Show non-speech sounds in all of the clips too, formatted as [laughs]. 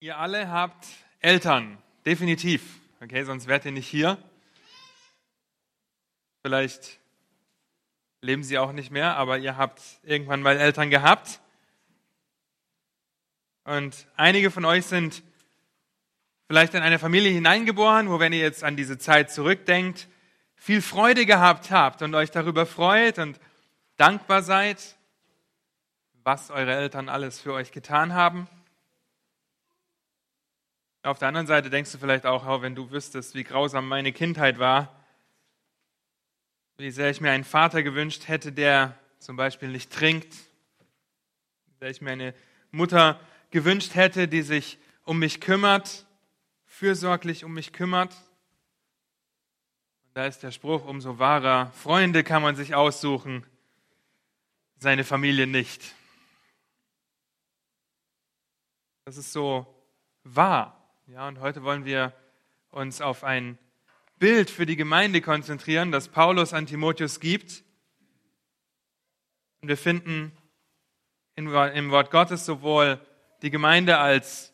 Ihr alle habt Eltern, definitiv. Okay, sonst wärt ihr nicht hier. Vielleicht leben sie auch nicht mehr, aber ihr habt irgendwann mal Eltern gehabt. Und einige von euch sind vielleicht in eine Familie hineingeboren, wo, wenn ihr jetzt an diese Zeit zurückdenkt, viel Freude gehabt habt und euch darüber freut und dankbar seid, was eure Eltern alles für euch getan haben. Auf der anderen Seite denkst du vielleicht auch, wenn du wüsstest, wie grausam meine Kindheit war, wie sehr ich mir einen Vater gewünscht hätte, der zum Beispiel nicht trinkt, wie sehr ich mir eine Mutter gewünscht hätte, die sich um mich kümmert, fürsorglich um mich kümmert. Und da ist der Spruch umso wahrer, Freunde kann man sich aussuchen, seine Familie nicht. Das ist so wahr. Ja, und heute wollen wir uns auf ein Bild für die Gemeinde konzentrieren, das Paulus an Timotheus gibt. Und wir finden im Wort Gottes sowohl die Gemeinde als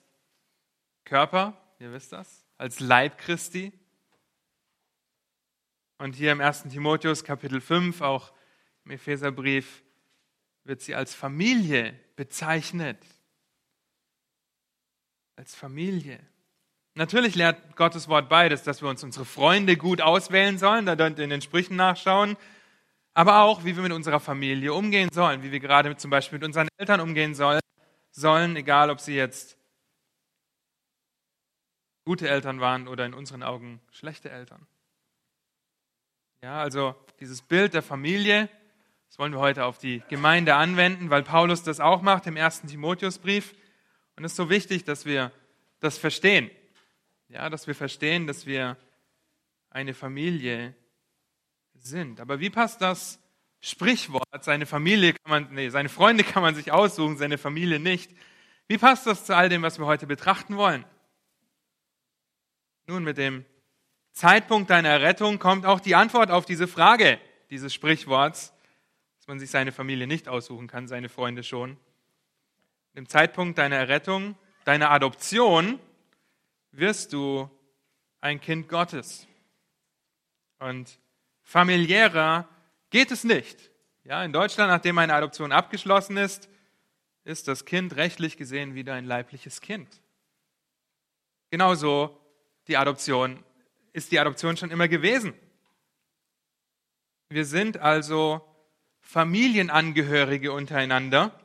Körper, ihr wisst das, als Leib Christi. Und hier im 1. Timotheus Kapitel 5, auch im Epheserbrief, wird sie als Familie bezeichnet. Als Familie. Natürlich lehrt Gottes Wort beides, dass wir uns unsere Freunde gut auswählen sollen, da in den Sprüchen nachschauen, aber auch, wie wir mit unserer Familie umgehen sollen, wie wir gerade zum Beispiel mit unseren Eltern umgehen sollen, sollen, egal ob sie jetzt gute Eltern waren oder in unseren Augen schlechte Eltern. Ja, also dieses Bild der Familie, das wollen wir heute auf die Gemeinde anwenden, weil Paulus das auch macht im ersten Timotheusbrief. Und es ist so wichtig, dass wir das verstehen. Ja, dass wir verstehen, dass wir eine Familie sind. Aber wie passt das Sprichwort, seine Familie kann man, nee, seine Freunde kann man sich aussuchen, seine Familie nicht. Wie passt das zu all dem, was wir heute betrachten wollen? Nun, mit dem Zeitpunkt deiner Errettung kommt auch die Antwort auf diese Frage dieses Sprichworts, dass man sich seine Familie nicht aussuchen kann, seine Freunde schon. Mit dem Zeitpunkt deiner Errettung, deiner Adoption, wirst du ein Kind Gottes. Und familiärer geht es nicht. Ja, in Deutschland, nachdem eine Adoption abgeschlossen ist, ist das Kind rechtlich gesehen wieder ein leibliches Kind. Genauso die Adoption ist die Adoption schon immer gewesen. Wir sind also Familienangehörige untereinander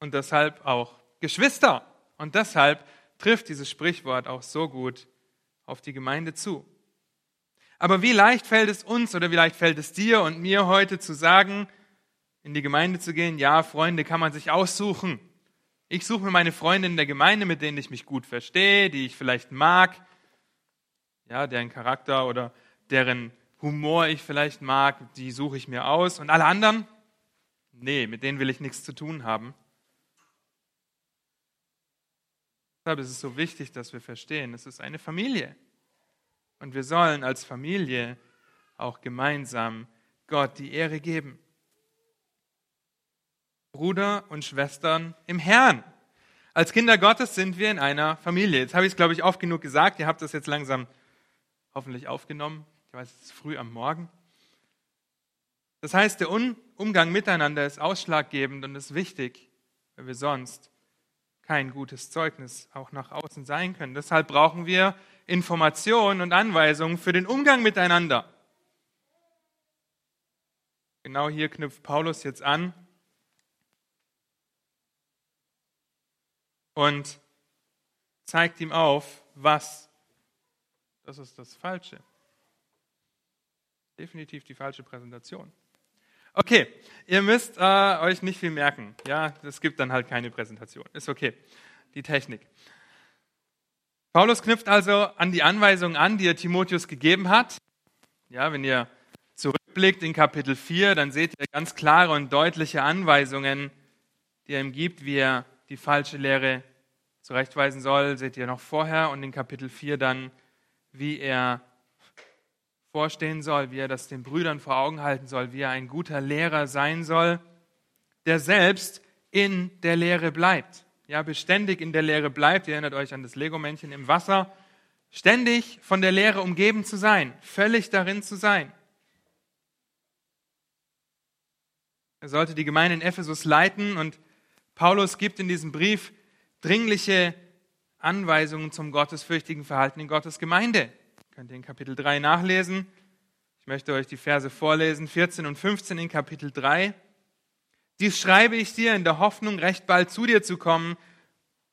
und deshalb auch Geschwister. Und deshalb trifft dieses Sprichwort auch so gut auf die Gemeinde zu. Aber wie leicht fällt es uns oder wie leicht fällt es dir und mir heute zu sagen, in die Gemeinde zu gehen, ja, Freunde kann man sich aussuchen. Ich suche mir meine Freunde in der Gemeinde, mit denen ich mich gut verstehe, die ich vielleicht mag, ja, deren Charakter oder deren Humor ich vielleicht mag, die suche ich mir aus. Und alle anderen? Nee, mit denen will ich nichts zu tun haben. Deshalb ist es so wichtig, dass wir verstehen, es ist eine Familie. Und wir sollen als Familie auch gemeinsam Gott die Ehre geben. Bruder und Schwestern im Herrn. Als Kinder Gottes sind wir in einer Familie. Jetzt habe ich es, glaube ich, oft genug gesagt. Ihr habt das jetzt langsam hoffentlich aufgenommen. Ich weiß, es ist früh am Morgen. Das heißt, der Umgang miteinander ist ausschlaggebend und ist wichtig, weil wir sonst kein gutes Zeugnis auch nach außen sein können. Deshalb brauchen wir Informationen und Anweisungen für den Umgang miteinander. Genau hier knüpft Paulus jetzt an und zeigt ihm auf, was, das ist das Falsche. Definitiv die falsche Präsentation. Okay, ihr müsst äh, euch nicht viel merken. Ja, es gibt dann halt keine Präsentation. Ist okay. Die Technik. Paulus knüpft also an die Anweisungen an, die er Timotheus gegeben hat. Ja, wenn ihr zurückblickt in Kapitel 4, dann seht ihr ganz klare und deutliche Anweisungen, die er ihm gibt, wie er die falsche Lehre zurechtweisen soll. Seht ihr noch vorher und in Kapitel 4 dann, wie er vorstehen soll, wie er das den Brüdern vor Augen halten soll, wie er ein guter Lehrer sein soll, der selbst in der Lehre bleibt. ja, beständig in der Lehre bleibt. Ihr erinnert euch an das Lego-Männchen im Wasser. Ständig von der Lehre umgeben zu sein, völlig darin zu sein. Er sollte die Gemeinde in Ephesus leiten und Paulus gibt in diesem Brief dringliche Anweisungen zum gottesfürchtigen Verhalten in Gottes Gemeinde. Könnt ihr in Kapitel 3 nachlesen. Ich möchte euch die Verse vorlesen, 14 und 15 in Kapitel 3. Dies schreibe ich dir in der Hoffnung, recht bald zu dir zu kommen,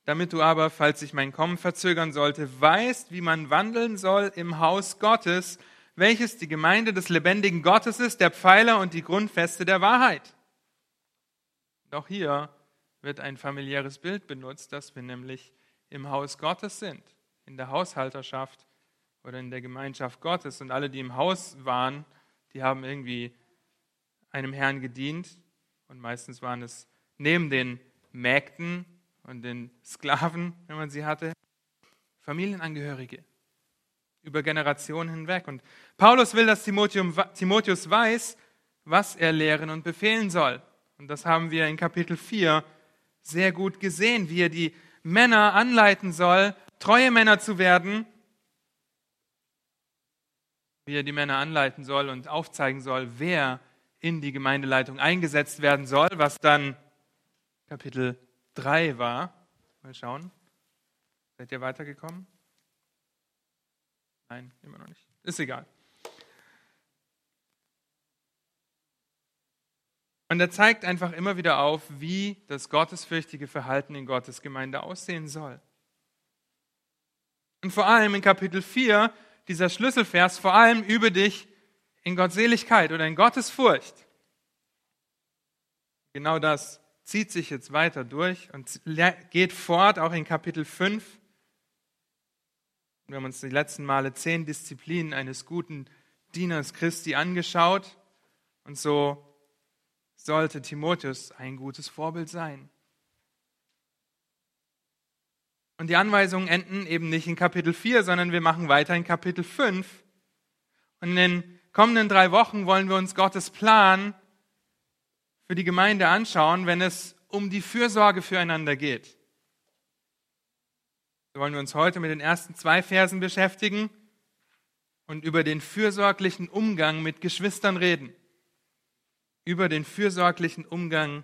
damit du aber, falls sich mein Kommen verzögern sollte, weißt, wie man wandeln soll im Haus Gottes, welches die Gemeinde des lebendigen Gottes ist, der Pfeiler und die Grundfeste der Wahrheit. Doch hier wird ein familiäres Bild benutzt, dass wir nämlich im Haus Gottes sind, in der Haushalterschaft oder in der Gemeinschaft Gottes. Und alle, die im Haus waren, die haben irgendwie einem Herrn gedient. Und meistens waren es neben den Mägden und den Sklaven, wenn man sie hatte, Familienangehörige über Generationen hinweg. Und Paulus will, dass Timotheus weiß, was er lehren und befehlen soll. Und das haben wir in Kapitel 4 sehr gut gesehen, wie er die Männer anleiten soll, treue Männer zu werden, wie er die Männer anleiten soll und aufzeigen soll, wer in die Gemeindeleitung eingesetzt werden soll, was dann Kapitel 3 war. Mal schauen. Seid ihr weitergekommen? Nein, immer noch nicht. Ist egal. Und er zeigt einfach immer wieder auf, wie das gottesfürchtige Verhalten in Gottes Gemeinde aussehen soll. Und vor allem in Kapitel 4, dieser Schlüsselvers, vor allem übe dich in Gottseligkeit oder in Gottesfurcht. Genau das zieht sich jetzt weiter durch und geht fort, auch in Kapitel 5. Wir haben uns die letzten Male zehn Disziplinen eines guten Dieners Christi angeschaut. Und so sollte Timotheus ein gutes Vorbild sein. Und die Anweisungen enden eben nicht in Kapitel 4, sondern wir machen weiter in Kapitel 5. Und in den kommenden drei Wochen wollen wir uns Gottes Plan für die Gemeinde anschauen, wenn es um die Fürsorge füreinander geht. So wollen wir uns heute mit den ersten zwei Versen beschäftigen und über den fürsorglichen Umgang mit Geschwistern reden über den fürsorglichen Umgang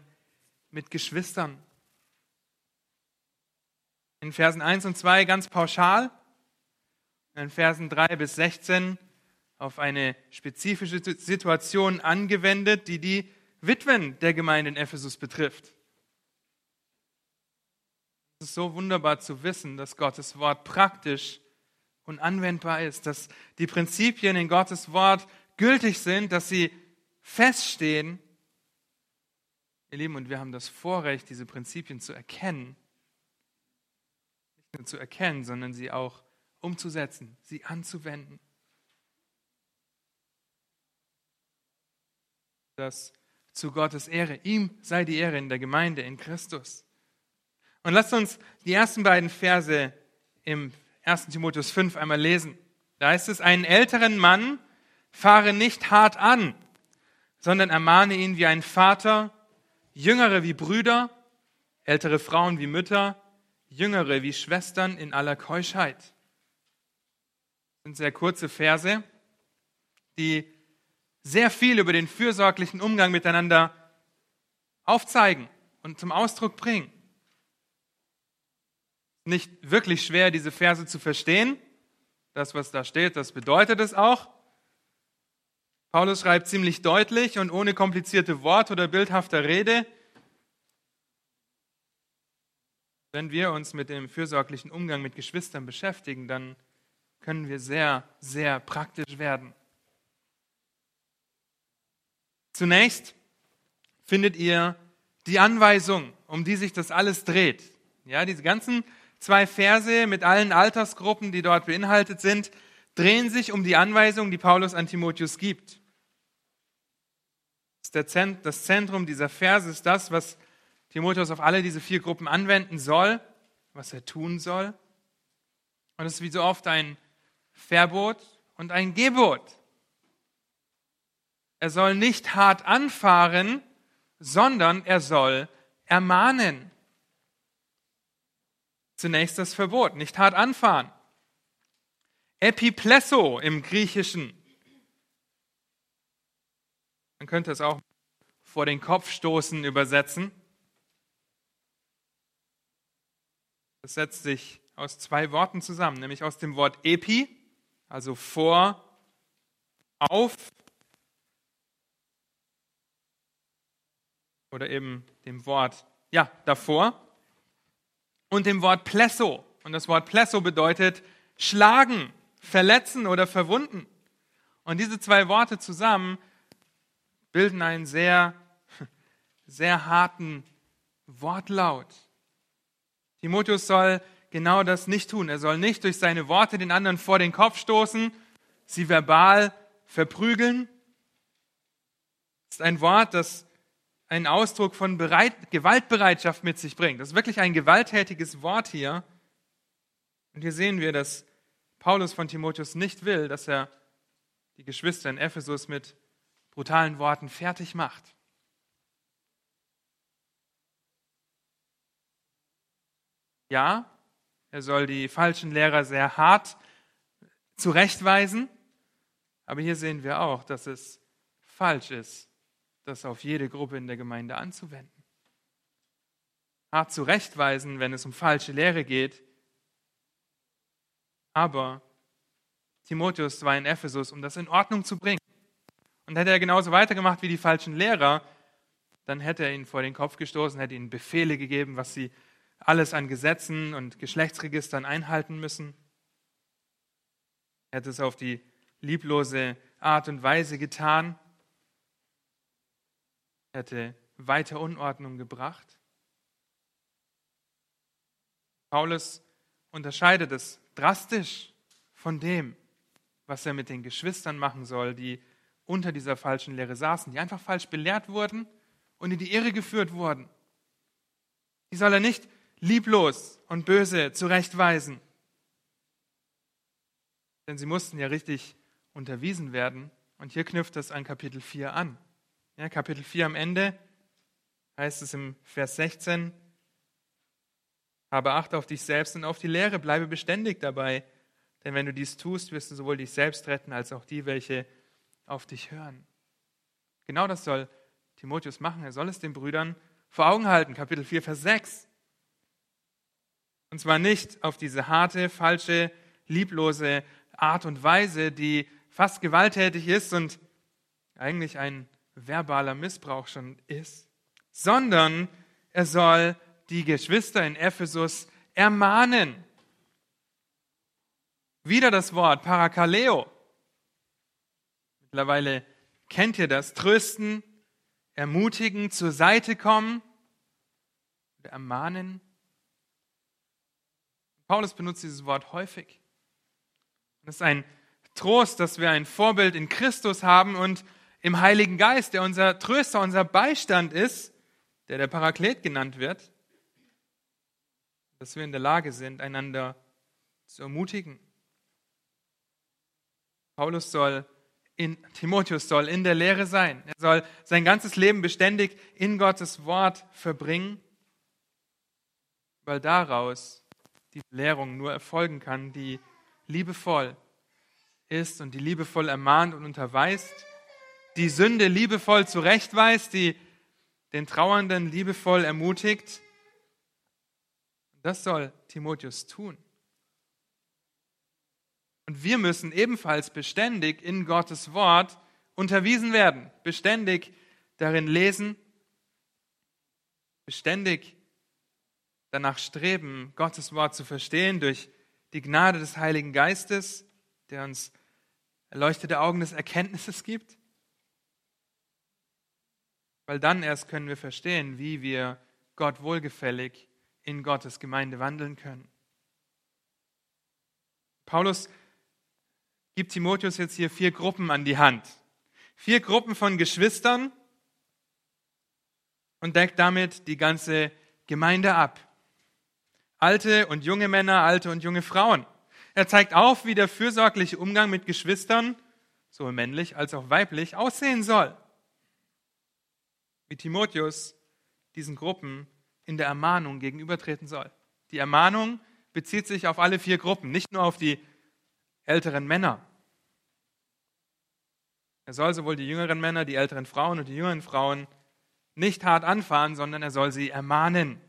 mit Geschwistern. In Versen 1 und 2 ganz pauschal, in Versen 3 bis 16 auf eine spezifische Situation angewendet, die die Witwen der Gemeinde in Ephesus betrifft. Es ist so wunderbar zu wissen, dass Gottes Wort praktisch und anwendbar ist, dass die Prinzipien in Gottes Wort gültig sind, dass sie feststehen. Ihr Lieben, und wir haben das Vorrecht, diese Prinzipien zu erkennen. Nur zu erkennen, sondern sie auch umzusetzen, sie anzuwenden. Das zu Gottes Ehre. Ihm sei die Ehre in der Gemeinde, in Christus. Und lasst uns die ersten beiden Verse im 1. Timotheus 5 einmal lesen. Da heißt es, einen älteren Mann fahre nicht hart an, sondern ermahne ihn wie ein Vater, Jüngere wie Brüder, ältere Frauen wie Mütter, Jüngere wie Schwestern in aller Keuschheit. Das sind sehr kurze Verse, die sehr viel über den fürsorglichen Umgang miteinander aufzeigen und zum Ausdruck bringen. Nicht wirklich schwer, diese Verse zu verstehen. Das, was da steht, das bedeutet es auch. Paulus schreibt ziemlich deutlich und ohne komplizierte Worte oder bildhafter Rede, wenn wir uns mit dem fürsorglichen Umgang mit Geschwistern beschäftigen, dann können wir sehr, sehr praktisch werden. Zunächst findet ihr die Anweisung, um die sich das alles dreht. Ja, diese ganzen zwei Verse mit allen Altersgruppen, die dort beinhaltet sind, drehen sich um die Anweisung, die Paulus an Timotheus gibt das Zentrum dieser Verse ist das, was Timotheus auf alle diese vier Gruppen anwenden soll, was er tun soll. Und es ist wie so oft ein Verbot und ein Gebot. Er soll nicht hart anfahren, sondern er soll ermahnen. zunächst das Verbot, nicht hart anfahren. Epiplesso im Griechischen. Man könnte es auch vor den Kopf stoßen übersetzen. Das setzt sich aus zwei Worten zusammen, nämlich aus dem Wort epi, also vor, auf, oder eben dem Wort, ja, davor, und dem Wort plesso. Und das Wort plesso bedeutet schlagen, verletzen oder verwunden. Und diese zwei Worte zusammen bilden einen sehr, [laughs] sehr harten Wortlaut. Timotheus soll genau das nicht tun. Er soll nicht durch seine Worte den anderen vor den Kopf stoßen, sie verbal verprügeln. Das ist ein Wort, das einen Ausdruck von Bereit Gewaltbereitschaft mit sich bringt. Das ist wirklich ein gewalttätiges Wort hier. Und hier sehen wir, dass Paulus von Timotheus nicht will, dass er die Geschwister in Ephesus mit brutalen Worten fertig macht. Ja, er soll die falschen Lehrer sehr hart zurechtweisen, aber hier sehen wir auch, dass es falsch ist, das auf jede Gruppe in der Gemeinde anzuwenden. Hart zurechtweisen, wenn es um falsche Lehre geht, aber Timotheus war in Ephesus, um das in Ordnung zu bringen. Und hätte er genauso weitergemacht wie die falschen Lehrer, dann hätte er ihnen vor den Kopf gestoßen, hätte ihnen Befehle gegeben, was sie alles an Gesetzen und Geschlechtsregistern einhalten müssen. Er hätte es auf die lieblose Art und Weise getan, hätte weiter Unordnung gebracht. Paulus unterscheidet es drastisch von dem, was er mit den Geschwistern machen soll, die unter dieser falschen Lehre saßen, die einfach falsch belehrt wurden und in die Irre geführt wurden. Die soll er nicht lieblos und böse zurechtweisen. Denn sie mussten ja richtig unterwiesen werden. Und hier knüpft es an Kapitel 4 an. Ja, Kapitel 4 am Ende heißt es im Vers 16, habe Acht auf dich selbst und auf die Lehre, bleibe beständig dabei. Denn wenn du dies tust, wirst du sowohl dich selbst retten, als auch die, welche auf dich hören. Genau das soll Timotheus machen. Er soll es den Brüdern vor Augen halten. Kapitel 4, Vers 6. Und zwar nicht auf diese harte, falsche, lieblose Art und Weise, die fast gewalttätig ist und eigentlich ein verbaler Missbrauch schon ist, sondern er soll die Geschwister in Ephesus ermahnen. Wieder das Wort Parakaleo. Mittlerweile kennt ihr das. Trösten, ermutigen, zur Seite kommen ermahnen. Paulus benutzt dieses Wort häufig. Das ist ein Trost, dass wir ein Vorbild in Christus haben und im Heiligen Geist, der unser Tröster, unser Beistand ist, der der Paraklet genannt wird, dass wir in der Lage sind, einander zu ermutigen. Paulus soll in, Timotheus soll in der Lehre sein. Er soll sein ganzes Leben beständig in Gottes Wort verbringen, weil daraus die Lehrung nur erfolgen kann, die liebevoll ist und die liebevoll ermahnt und unterweist die Sünde liebevoll zurechtweist, die den Trauernden liebevoll ermutigt. Das soll Timotheus tun. Und wir müssen ebenfalls beständig in Gottes Wort unterwiesen werden, beständig darin lesen, beständig danach streben, Gottes Wort zu verstehen durch die Gnade des Heiligen Geistes, der uns erleuchtete Augen des Erkenntnisses gibt weil dann erst können wir verstehen, wie wir Gott wohlgefällig in Gottes Gemeinde wandeln können. Paulus gibt Timotheus jetzt hier vier Gruppen an die Hand. Vier Gruppen von Geschwistern und deckt damit die ganze Gemeinde ab. Alte und junge Männer, alte und junge Frauen. Er zeigt auf, wie der fürsorgliche Umgang mit Geschwistern, sowohl männlich als auch weiblich, aussehen soll wie Timotheus diesen Gruppen in der Ermahnung gegenübertreten soll. Die Ermahnung bezieht sich auf alle vier Gruppen, nicht nur auf die älteren Männer. Er soll sowohl die jüngeren Männer, die älteren Frauen und die jüngeren Frauen nicht hart anfahren, sondern er soll sie ermahnen.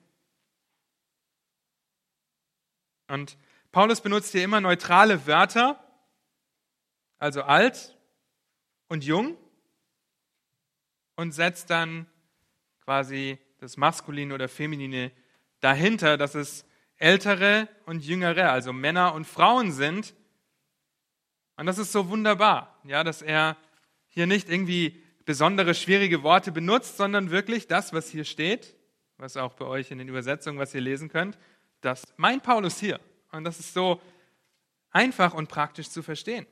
Und Paulus benutzt hier immer neutrale Wörter, also alt und jung, und setzt dann quasi das Maskuline oder Feminine dahinter, dass es ältere und jüngere, also Männer und Frauen sind. Und das ist so wunderbar, ja, dass er hier nicht irgendwie besondere schwierige Worte benutzt, sondern wirklich das, was hier steht, was auch bei euch in den Übersetzungen, was ihr lesen könnt, das meint Paulus hier. Und das ist so einfach und praktisch zu verstehen.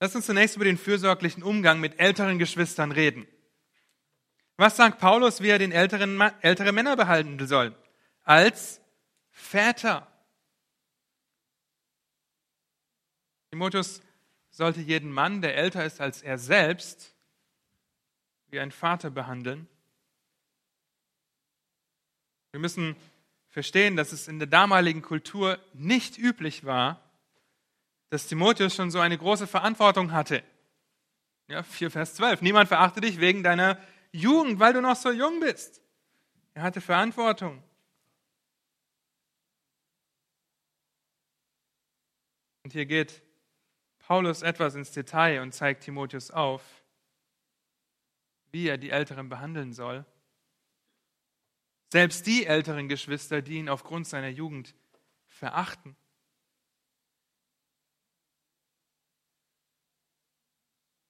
Lass uns zunächst über den fürsorglichen Umgang mit älteren Geschwistern reden. Was sagt Paulus, wie er den älteren, ältere Männer behalten soll? Als Väter. Timotheus sollte jeden Mann, der älter ist als er selbst, wie ein Vater behandeln. Wir müssen verstehen, dass es in der damaligen Kultur nicht üblich war, dass Timotheus schon so eine große Verantwortung hatte. Ja, 4 Vers 12. Niemand verachte dich wegen deiner Jugend, weil du noch so jung bist. Er hatte Verantwortung. Und hier geht Paulus etwas ins Detail und zeigt Timotheus auf, wie er die Älteren behandeln soll. Selbst die älteren Geschwister, die ihn aufgrund seiner Jugend verachten.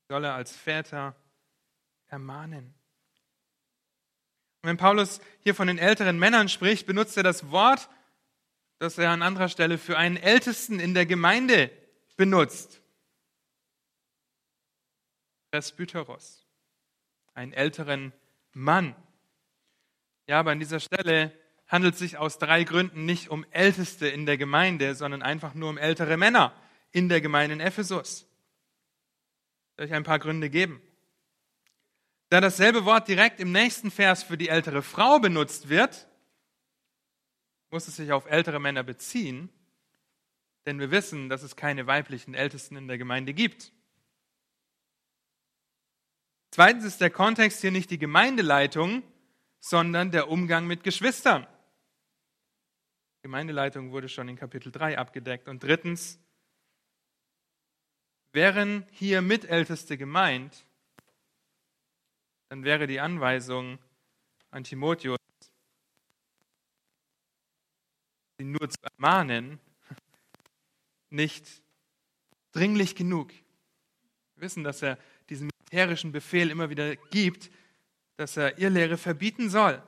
soll er als Väter ermahnen. Und wenn Paulus hier von den älteren Männern spricht, benutzt er das Wort, das er an anderer Stelle für einen Ältesten in der Gemeinde benutzt. Presbyteros, einen älteren Mann. Ja, aber an dieser Stelle handelt es sich aus drei Gründen nicht um Älteste in der Gemeinde, sondern einfach nur um ältere Männer in der Gemeinde in Ephesus. Ich euch ein paar Gründe geben. Da dasselbe Wort direkt im nächsten Vers für die ältere Frau benutzt wird, muss es sich auf ältere Männer beziehen, denn wir wissen, dass es keine weiblichen Ältesten in der Gemeinde gibt. Zweitens ist der Kontext hier nicht die Gemeindeleitung, sondern der Umgang mit Geschwistern. Gemeindeleitung wurde schon in Kapitel 3 abgedeckt. Und drittens, wären hier Mitälteste gemeint, dann wäre die Anweisung an Timotheus, sie nur zu ermahnen, nicht dringlich genug. Wir wissen, dass er diesen militärischen Befehl immer wieder gibt, dass er Irrlehre verbieten soll.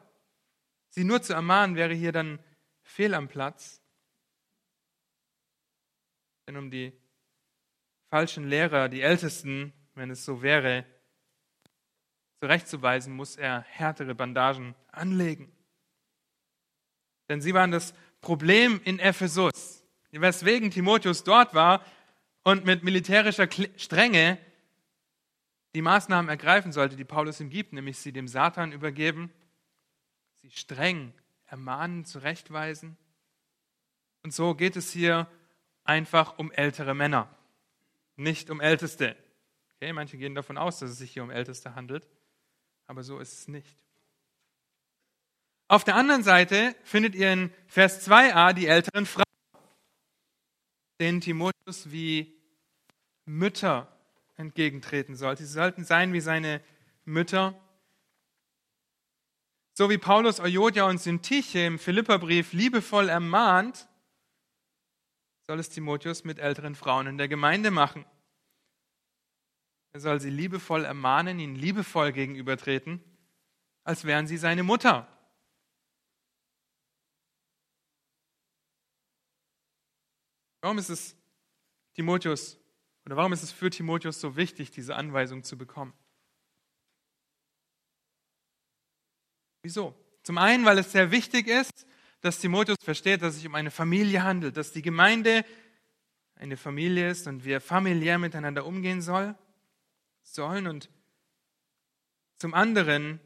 Sie nur zu ermahnen wäre hier dann fehl am Platz. Denn um die falschen Lehrer, die Ältesten, wenn es so wäre, zurechtzuweisen, muss er härtere Bandagen anlegen. Denn sie waren das Problem in Ephesus, weswegen Timotheus dort war und mit militärischer Strenge die Maßnahmen ergreifen sollte, die Paulus ihm gibt, nämlich sie dem Satan übergeben, sie streng ermahnen, zurechtweisen. Und so geht es hier einfach um ältere Männer, nicht um Älteste. Okay, manche gehen davon aus, dass es sich hier um Älteste handelt, aber so ist es nicht. Auf der anderen Seite findet ihr in Vers 2a die älteren Frauen, denen Timotheus wie Mütter entgegentreten sollte. Sie sollten sein wie seine Mütter. So wie Paulus Euodia und Syntyche im Philipperbrief liebevoll ermahnt, soll es Timotheus mit älteren Frauen in der Gemeinde machen. Er soll sie liebevoll ermahnen, ihnen liebevoll gegenübertreten, als wären sie seine Mutter. Warum ist es Timotheus oder warum ist es für Timotheus so wichtig, diese Anweisung zu bekommen? Wieso? Zum einen, weil es sehr wichtig ist, dass Timotheus versteht, dass es sich um eine Familie handelt, dass die Gemeinde eine Familie ist und wir familiär miteinander umgehen soll, sollen. Und zum anderen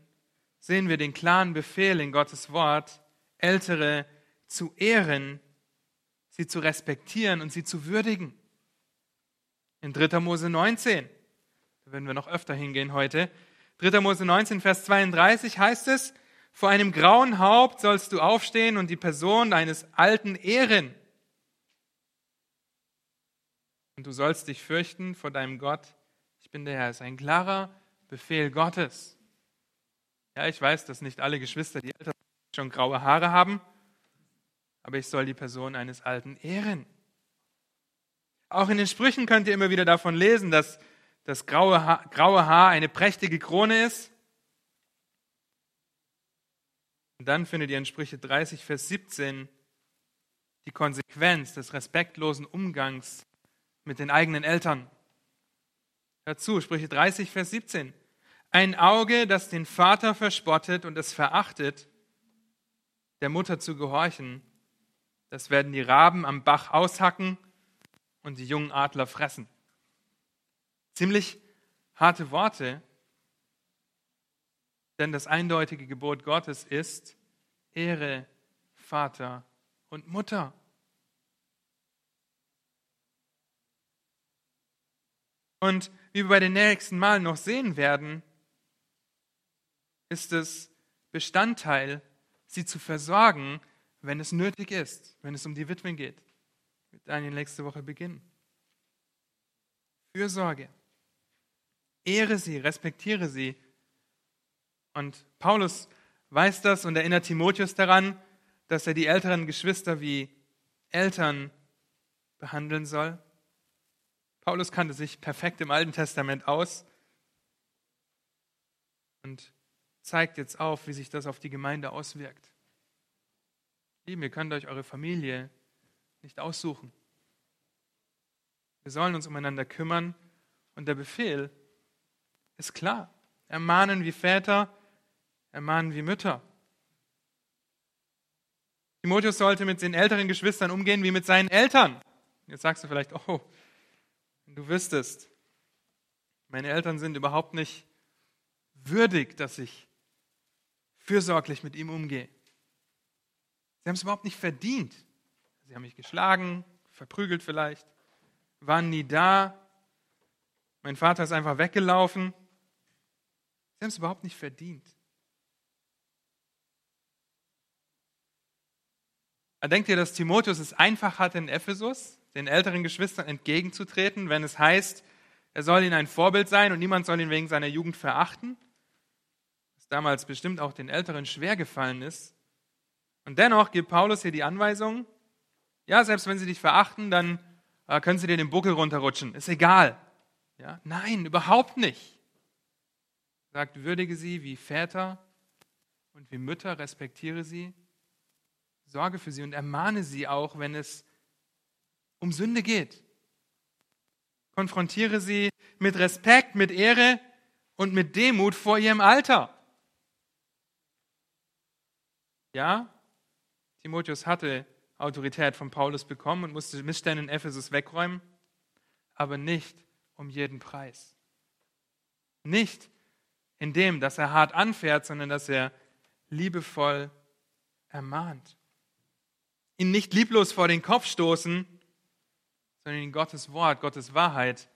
sehen wir den klaren Befehl in Gottes Wort, Ältere zu ehren, sie zu respektieren und sie zu würdigen. In 3. Mose 19, da werden wir noch öfter hingehen heute, 3. Mose 19, Vers 32 heißt es, vor einem grauen Haupt sollst du aufstehen und die Person deines Alten ehren. Und du sollst dich fürchten vor deinem Gott. Ich bin der Herr. Das ist ein klarer Befehl Gottes. Ja, ich weiß, dass nicht alle Geschwister, die älter sind, schon graue Haare haben, aber ich soll die Person eines Alten ehren. Auch in den Sprüchen könnt ihr immer wieder davon lesen, dass das graue Haar, graue Haar eine prächtige Krone ist. Und dann findet ihr in Sprüche 30, Vers 17 die Konsequenz des respektlosen Umgangs mit den eigenen Eltern. Dazu, Sprüche 30, Vers 17. Ein Auge, das den Vater verspottet und es verachtet, der Mutter zu gehorchen, das werden die Raben am Bach aushacken und die jungen Adler fressen. Ziemlich harte Worte, denn das eindeutige Gebot Gottes ist, Ehre Vater und Mutter. Und wie wir bei den nächsten Malen noch sehen werden, ist es Bestandteil, sie zu versorgen, wenn es nötig ist, wenn es um die Witwen geht. Mit Daniel nächste Woche beginnen. Fürsorge. Ehre sie, respektiere sie. Und Paulus weiß das und erinnert Timotheus daran, dass er die älteren Geschwister wie Eltern behandeln soll. Paulus kannte sich perfekt im Alten Testament aus und zeigt jetzt auf, wie sich das auf die Gemeinde auswirkt. Lieben, ihr könnt euch eure Familie nicht aussuchen. Wir sollen uns umeinander kümmern und der Befehl ist klar. Ermahnen wie Väter, ermahnen wie Mütter. Timotheus sollte mit den älteren Geschwistern umgehen wie mit seinen Eltern. Jetzt sagst du vielleicht, oh, du wüsstest, meine Eltern sind überhaupt nicht würdig, dass ich fürsorglich mit ihm umgehe. Sie haben es überhaupt nicht verdient. Sie haben mich geschlagen, verprügelt vielleicht, waren nie da. Mein Vater ist einfach weggelaufen. Sie haben es überhaupt nicht verdient. Denkt ihr, dass Timotheus es einfach hatte in Ephesus, den älteren Geschwistern entgegenzutreten, wenn es heißt, er soll ihnen ein Vorbild sein und niemand soll ihn wegen seiner Jugend verachten? Was damals bestimmt auch den Älteren schwer gefallen ist, und dennoch gibt Paulus hier die Anweisung, ja, selbst wenn sie dich verachten, dann äh, können sie dir den Buckel runterrutschen. Ist egal. Ja? Nein, überhaupt nicht. Sagt, würdige sie wie Väter und wie Mütter, respektiere sie, sorge für sie und ermahne sie auch, wenn es um Sünde geht. Konfrontiere sie mit Respekt, mit Ehre und mit Demut vor ihrem Alter. Ja, Timotheus hatte Autorität von Paulus bekommen und musste Missstände in Ephesus wegräumen, aber nicht um jeden Preis. Nicht in dem, dass er hart anfährt, sondern dass er liebevoll ermahnt. Ihn nicht lieblos vor den Kopf stoßen, sondern ihn Gottes Wort, Gottes Wahrheit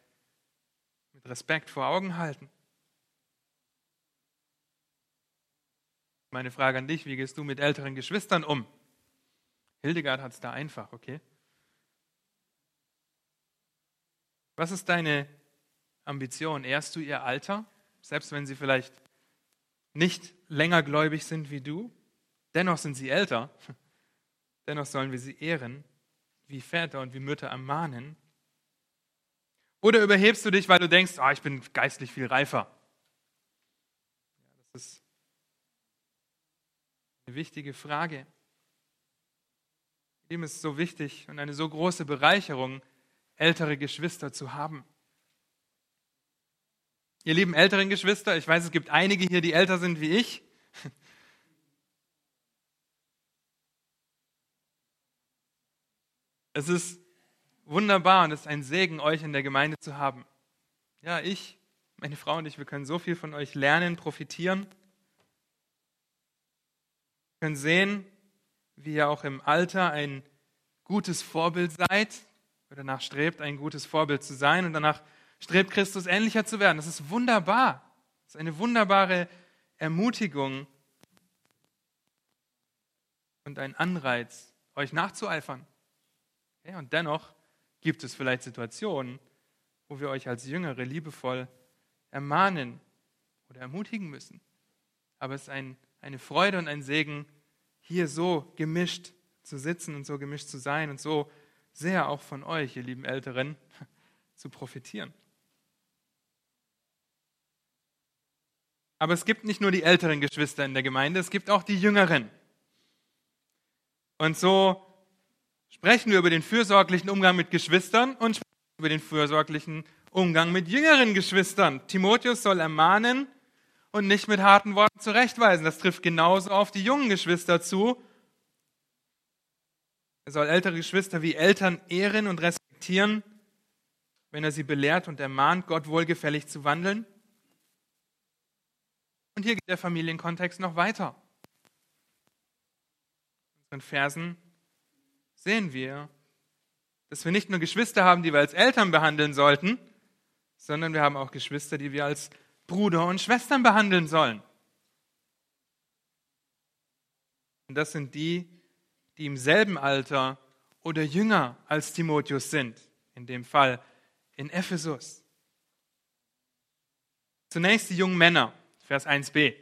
mit Respekt vor Augen halten. Meine Frage an dich, wie gehst du mit älteren Geschwistern um? Hildegard hat es da einfach, okay? Was ist deine Ambition? Ehrst du ihr Alter, selbst wenn sie vielleicht nicht länger gläubig sind wie du? Dennoch sind sie älter. [laughs] Dennoch sollen wir sie ehren, wie Väter und wie Mütter ermahnen. Oder überhebst du dich, weil du denkst, oh, ich bin geistlich viel reifer? Ja, das ist eine wichtige Frage. Ihm ist so wichtig und eine so große Bereicherung, ältere Geschwister zu haben. Ihr lieben älteren Geschwister, ich weiß, es gibt einige hier, die älter sind wie ich. [laughs] Es ist wunderbar und es ist ein Segen, euch in der Gemeinde zu haben. Ja, ich, meine Frau und ich, wir können so viel von euch lernen, profitieren. Wir können sehen, wie ihr auch im Alter ein gutes Vorbild seid oder danach strebt, ein gutes Vorbild zu sein und danach strebt Christus ähnlicher zu werden. Das ist wunderbar. Das ist eine wunderbare Ermutigung und ein Anreiz, euch nachzueifern. Ja, und dennoch gibt es vielleicht Situationen, wo wir euch als Jüngere liebevoll ermahnen oder ermutigen müssen. Aber es ist ein, eine Freude und ein Segen, hier so gemischt zu sitzen und so gemischt zu sein und so sehr auch von euch, ihr lieben Älteren, [laughs] zu profitieren. Aber es gibt nicht nur die älteren Geschwister in der Gemeinde, es gibt auch die jüngeren. Und so sprechen wir über den fürsorglichen Umgang mit Geschwistern und über den fürsorglichen Umgang mit jüngeren Geschwistern. Timotheus soll ermahnen und nicht mit harten Worten zurechtweisen. Das trifft genauso auf die jungen Geschwister zu. Er soll ältere Geschwister wie Eltern ehren und respektieren, wenn er sie belehrt und ermahnt, Gott wohlgefällig zu wandeln. Und hier geht der Familienkontext noch weiter. In unseren Versen sehen wir, dass wir nicht nur Geschwister haben, die wir als Eltern behandeln sollten, sondern wir haben auch Geschwister, die wir als Bruder und Schwestern behandeln sollen. Und das sind die, die im selben Alter oder jünger als Timotheus sind, in dem Fall in Ephesus. Zunächst die jungen Männer. Vers 1b.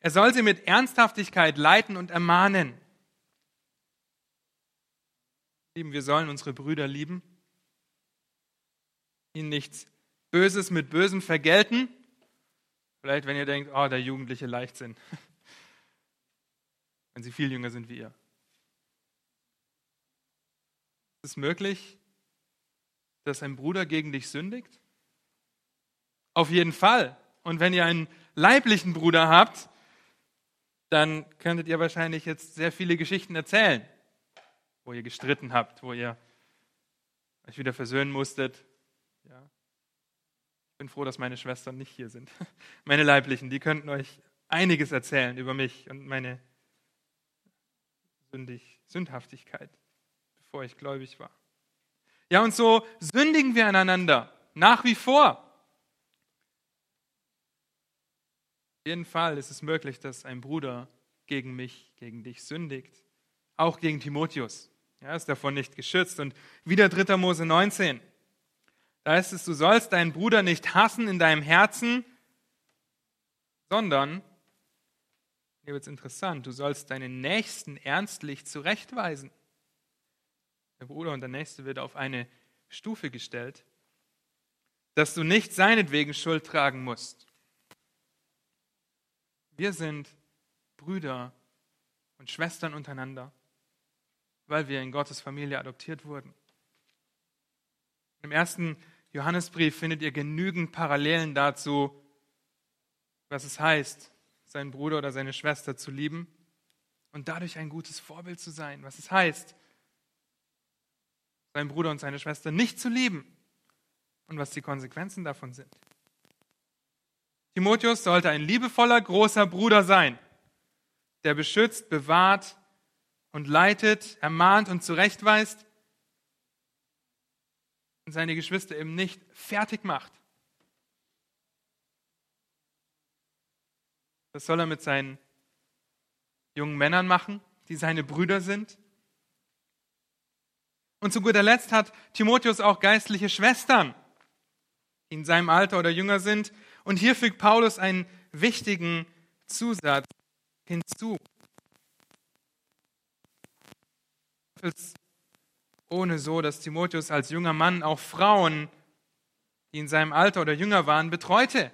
Er soll sie mit Ernsthaftigkeit leiten und ermahnen. Lieben, wir sollen unsere Brüder lieben, ihnen nichts Böses mit Bösem vergelten. Vielleicht, wenn ihr denkt, oh, der jugendliche Leichtsinn. [laughs] wenn sie viel jünger sind wie ihr. Ist es möglich, dass ein Bruder gegen dich sündigt? Auf jeden Fall. Und wenn ihr einen leiblichen Bruder habt, dann könntet ihr wahrscheinlich jetzt sehr viele Geschichten erzählen, wo ihr gestritten habt, wo ihr euch wieder versöhnen musstet. Ja. Ich bin froh, dass meine Schwestern nicht hier sind. [laughs] Meine leiblichen, die könnten euch einiges erzählen über mich und meine Sündig, Sündhaftigkeit, bevor ich gläubig war. Ja, und so sündigen wir aneinander, nach wie vor. Auf jeden Fall ist es möglich, dass ein Bruder gegen mich, gegen dich sündigt. Auch gegen Timotheus. Er ist davon nicht geschützt. Und wieder 3. Mose 19. Da heißt es, du sollst deinen Bruder nicht hassen in deinem Herzen, sondern, hier wird es interessant, du sollst deinen Nächsten ernstlich zurechtweisen. Der Bruder und der Nächste wird auf eine Stufe gestellt, dass du nicht seinetwegen Schuld tragen musst. Wir sind Brüder und Schwestern untereinander, weil wir in Gottes Familie adoptiert wurden. Im ersten Johannesbrief findet ihr genügend Parallelen dazu, was es heißt, seinen Bruder oder seine Schwester zu lieben und dadurch ein gutes Vorbild zu sein, was es heißt, seinen Bruder und seine Schwester nicht zu lieben und was die Konsequenzen davon sind. Timotheus sollte ein liebevoller großer Bruder sein, der beschützt, bewahrt und leitet, ermahnt und zurechtweist und seine Geschwister eben nicht fertig macht. Das soll er mit seinen jungen Männern machen, die seine Brüder sind. Und zu guter Letzt hat Timotheus auch geistliche Schwestern, die in seinem Alter oder jünger sind und hier fügt Paulus einen wichtigen Zusatz hinzu. Ohne so, dass Timotheus als junger Mann auch Frauen, die in seinem Alter oder jünger waren, betreute.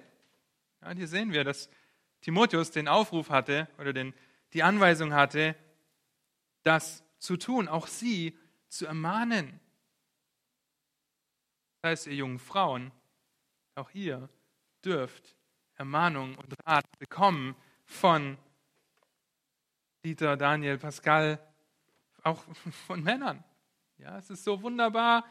Ja, hier sehen wir, dass Timotheus den Aufruf hatte oder den, die Anweisung hatte, das zu tun, auch sie zu ermahnen. Das heißt, ihr jungen Frauen, auch ihr dürft Ermahnung und Rat bekommen von Dieter, Daniel, Pascal, auch [laughs] von Männern. Ja, es ist so wunderbar,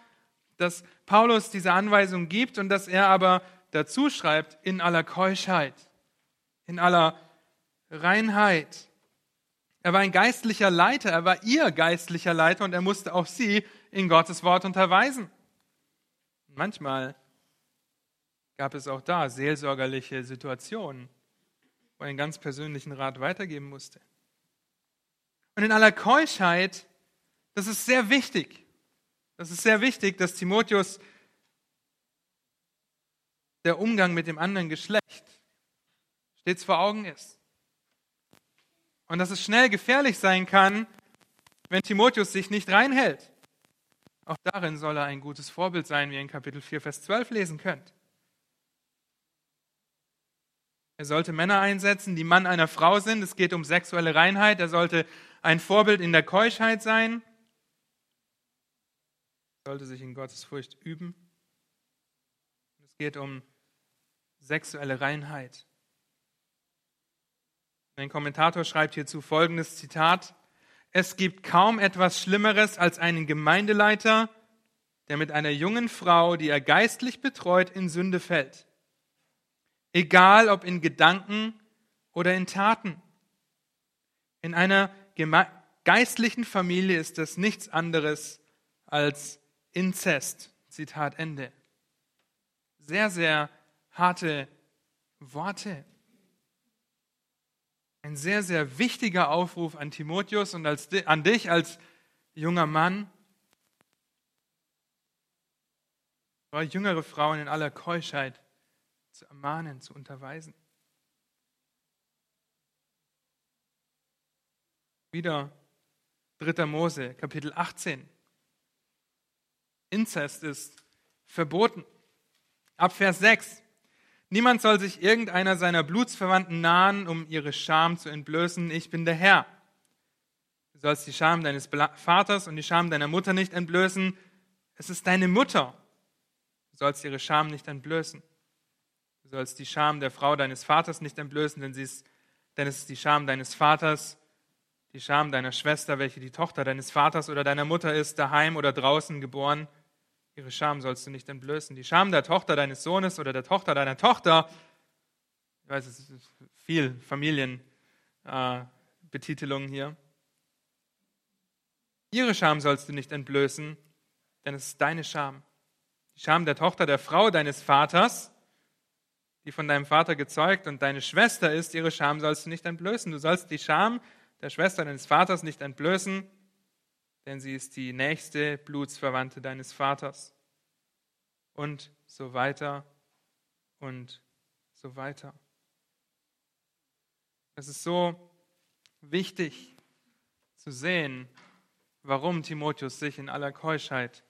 dass Paulus diese Anweisung gibt und dass er aber dazu schreibt, in aller Keuschheit, in aller Reinheit. Er war ein geistlicher Leiter, er war ihr geistlicher Leiter und er musste auch sie in Gottes Wort unterweisen. Manchmal gab es auch da seelsorgerliche Situationen, wo er einen ganz persönlichen Rat weitergeben musste. Und in aller Keuschheit, das ist sehr wichtig. Das ist sehr wichtig, dass Timotheus der Umgang mit dem anderen Geschlecht stets vor Augen ist. Und dass es schnell gefährlich sein kann, wenn Timotheus sich nicht reinhält. Auch darin soll er ein gutes Vorbild sein, wie ihr in Kapitel 4, Vers 12 lesen könnt. Er sollte Männer einsetzen, die Mann einer Frau sind. Es geht um sexuelle Reinheit. Er sollte ein Vorbild in der Keuschheit sein. Sollte sich in Gottes Furcht üben. Es geht um sexuelle Reinheit. Ein Kommentator schreibt hierzu folgendes Zitat. Es gibt kaum etwas Schlimmeres als einen Gemeindeleiter, der mit einer jungen Frau, die er geistlich betreut, in Sünde fällt egal ob in Gedanken oder in Taten. In einer geistlichen Familie ist das nichts anderes als Inzest. Zitat Ende. Sehr, sehr harte Worte. Ein sehr, sehr wichtiger Aufruf an Timotheus und als, an dich als junger Mann. Jüngere Frauen in aller Keuschheit zu ermahnen, zu unterweisen. Wieder 3. Mose, Kapitel 18. Inzest ist verboten. Ab Vers 6. Niemand soll sich irgendeiner seiner Blutsverwandten nahen, um ihre Scham zu entblößen. Ich bin der Herr. Du sollst die Scham deines Vaters und die Scham deiner Mutter nicht entblößen. Es ist deine Mutter. Du sollst ihre Scham nicht entblößen. Du sollst die Scham der Frau deines Vaters nicht entblößen, denn, sie ist, denn es ist die Scham deines Vaters, die Scham deiner Schwester, welche die Tochter deines Vaters oder deiner Mutter ist, daheim oder draußen geboren. Ihre Scham sollst du nicht entblößen. Die Scham der Tochter deines Sohnes oder der Tochter deiner Tochter, ich weiß, es ist viel Familienbetitelung äh, hier. Ihre Scham sollst du nicht entblößen, denn es ist deine Scham. Die Scham der Tochter der Frau deines Vaters, die von deinem Vater gezeugt und deine Schwester ist, ihre Scham sollst du nicht entblößen. Du sollst die Scham der Schwester deines Vaters nicht entblößen, denn sie ist die nächste Blutsverwandte deines Vaters. Und so weiter und so weiter. Es ist so wichtig zu sehen, warum Timotheus sich in aller Keuschheit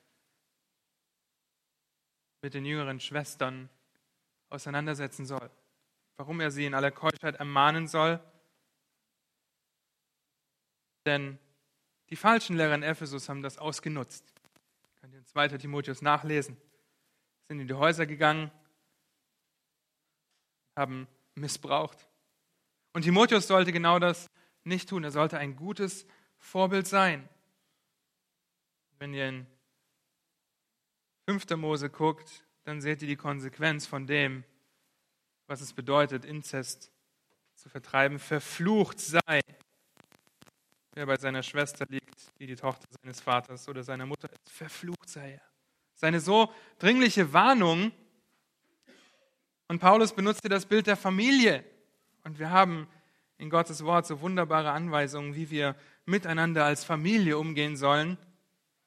mit den jüngeren Schwestern auseinandersetzen soll. Warum er sie in aller Keuschheit ermahnen soll. Denn die falschen Lehrer in Ephesus haben das ausgenutzt. Könnt ihr in 2. Timotheus nachlesen. Sind in die Häuser gegangen, haben missbraucht. Und Timotheus sollte genau das nicht tun. Er sollte ein gutes Vorbild sein. Wenn ihr in 5. Mose guckt, dann seht ihr die Konsequenz von dem, was es bedeutet, Inzest zu vertreiben. Verflucht sei, wer bei seiner Schwester liegt, die die Tochter seines Vaters oder seiner Mutter ist. Verflucht sei er. Seine so dringliche Warnung. Und Paulus benutzte das Bild der Familie. Und wir haben in Gottes Wort so wunderbare Anweisungen, wie wir miteinander als Familie umgehen sollen.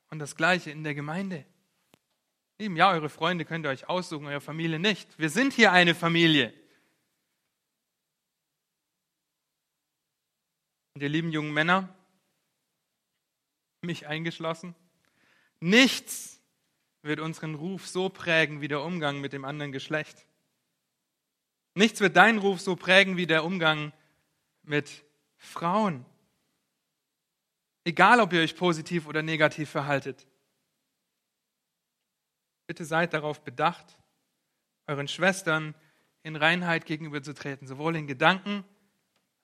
Und das Gleiche in der Gemeinde. Eben, ja, eure Freunde könnt ihr euch aussuchen, eure Familie nicht. Wir sind hier eine Familie. Und ihr lieben jungen Männer, mich eingeschlossen, nichts wird unseren Ruf so prägen wie der Umgang mit dem anderen Geschlecht. Nichts wird deinen Ruf so prägen wie der Umgang mit Frauen. Egal, ob ihr euch positiv oder negativ verhaltet. Bitte seid darauf bedacht, euren Schwestern in Reinheit gegenüberzutreten, sowohl in Gedanken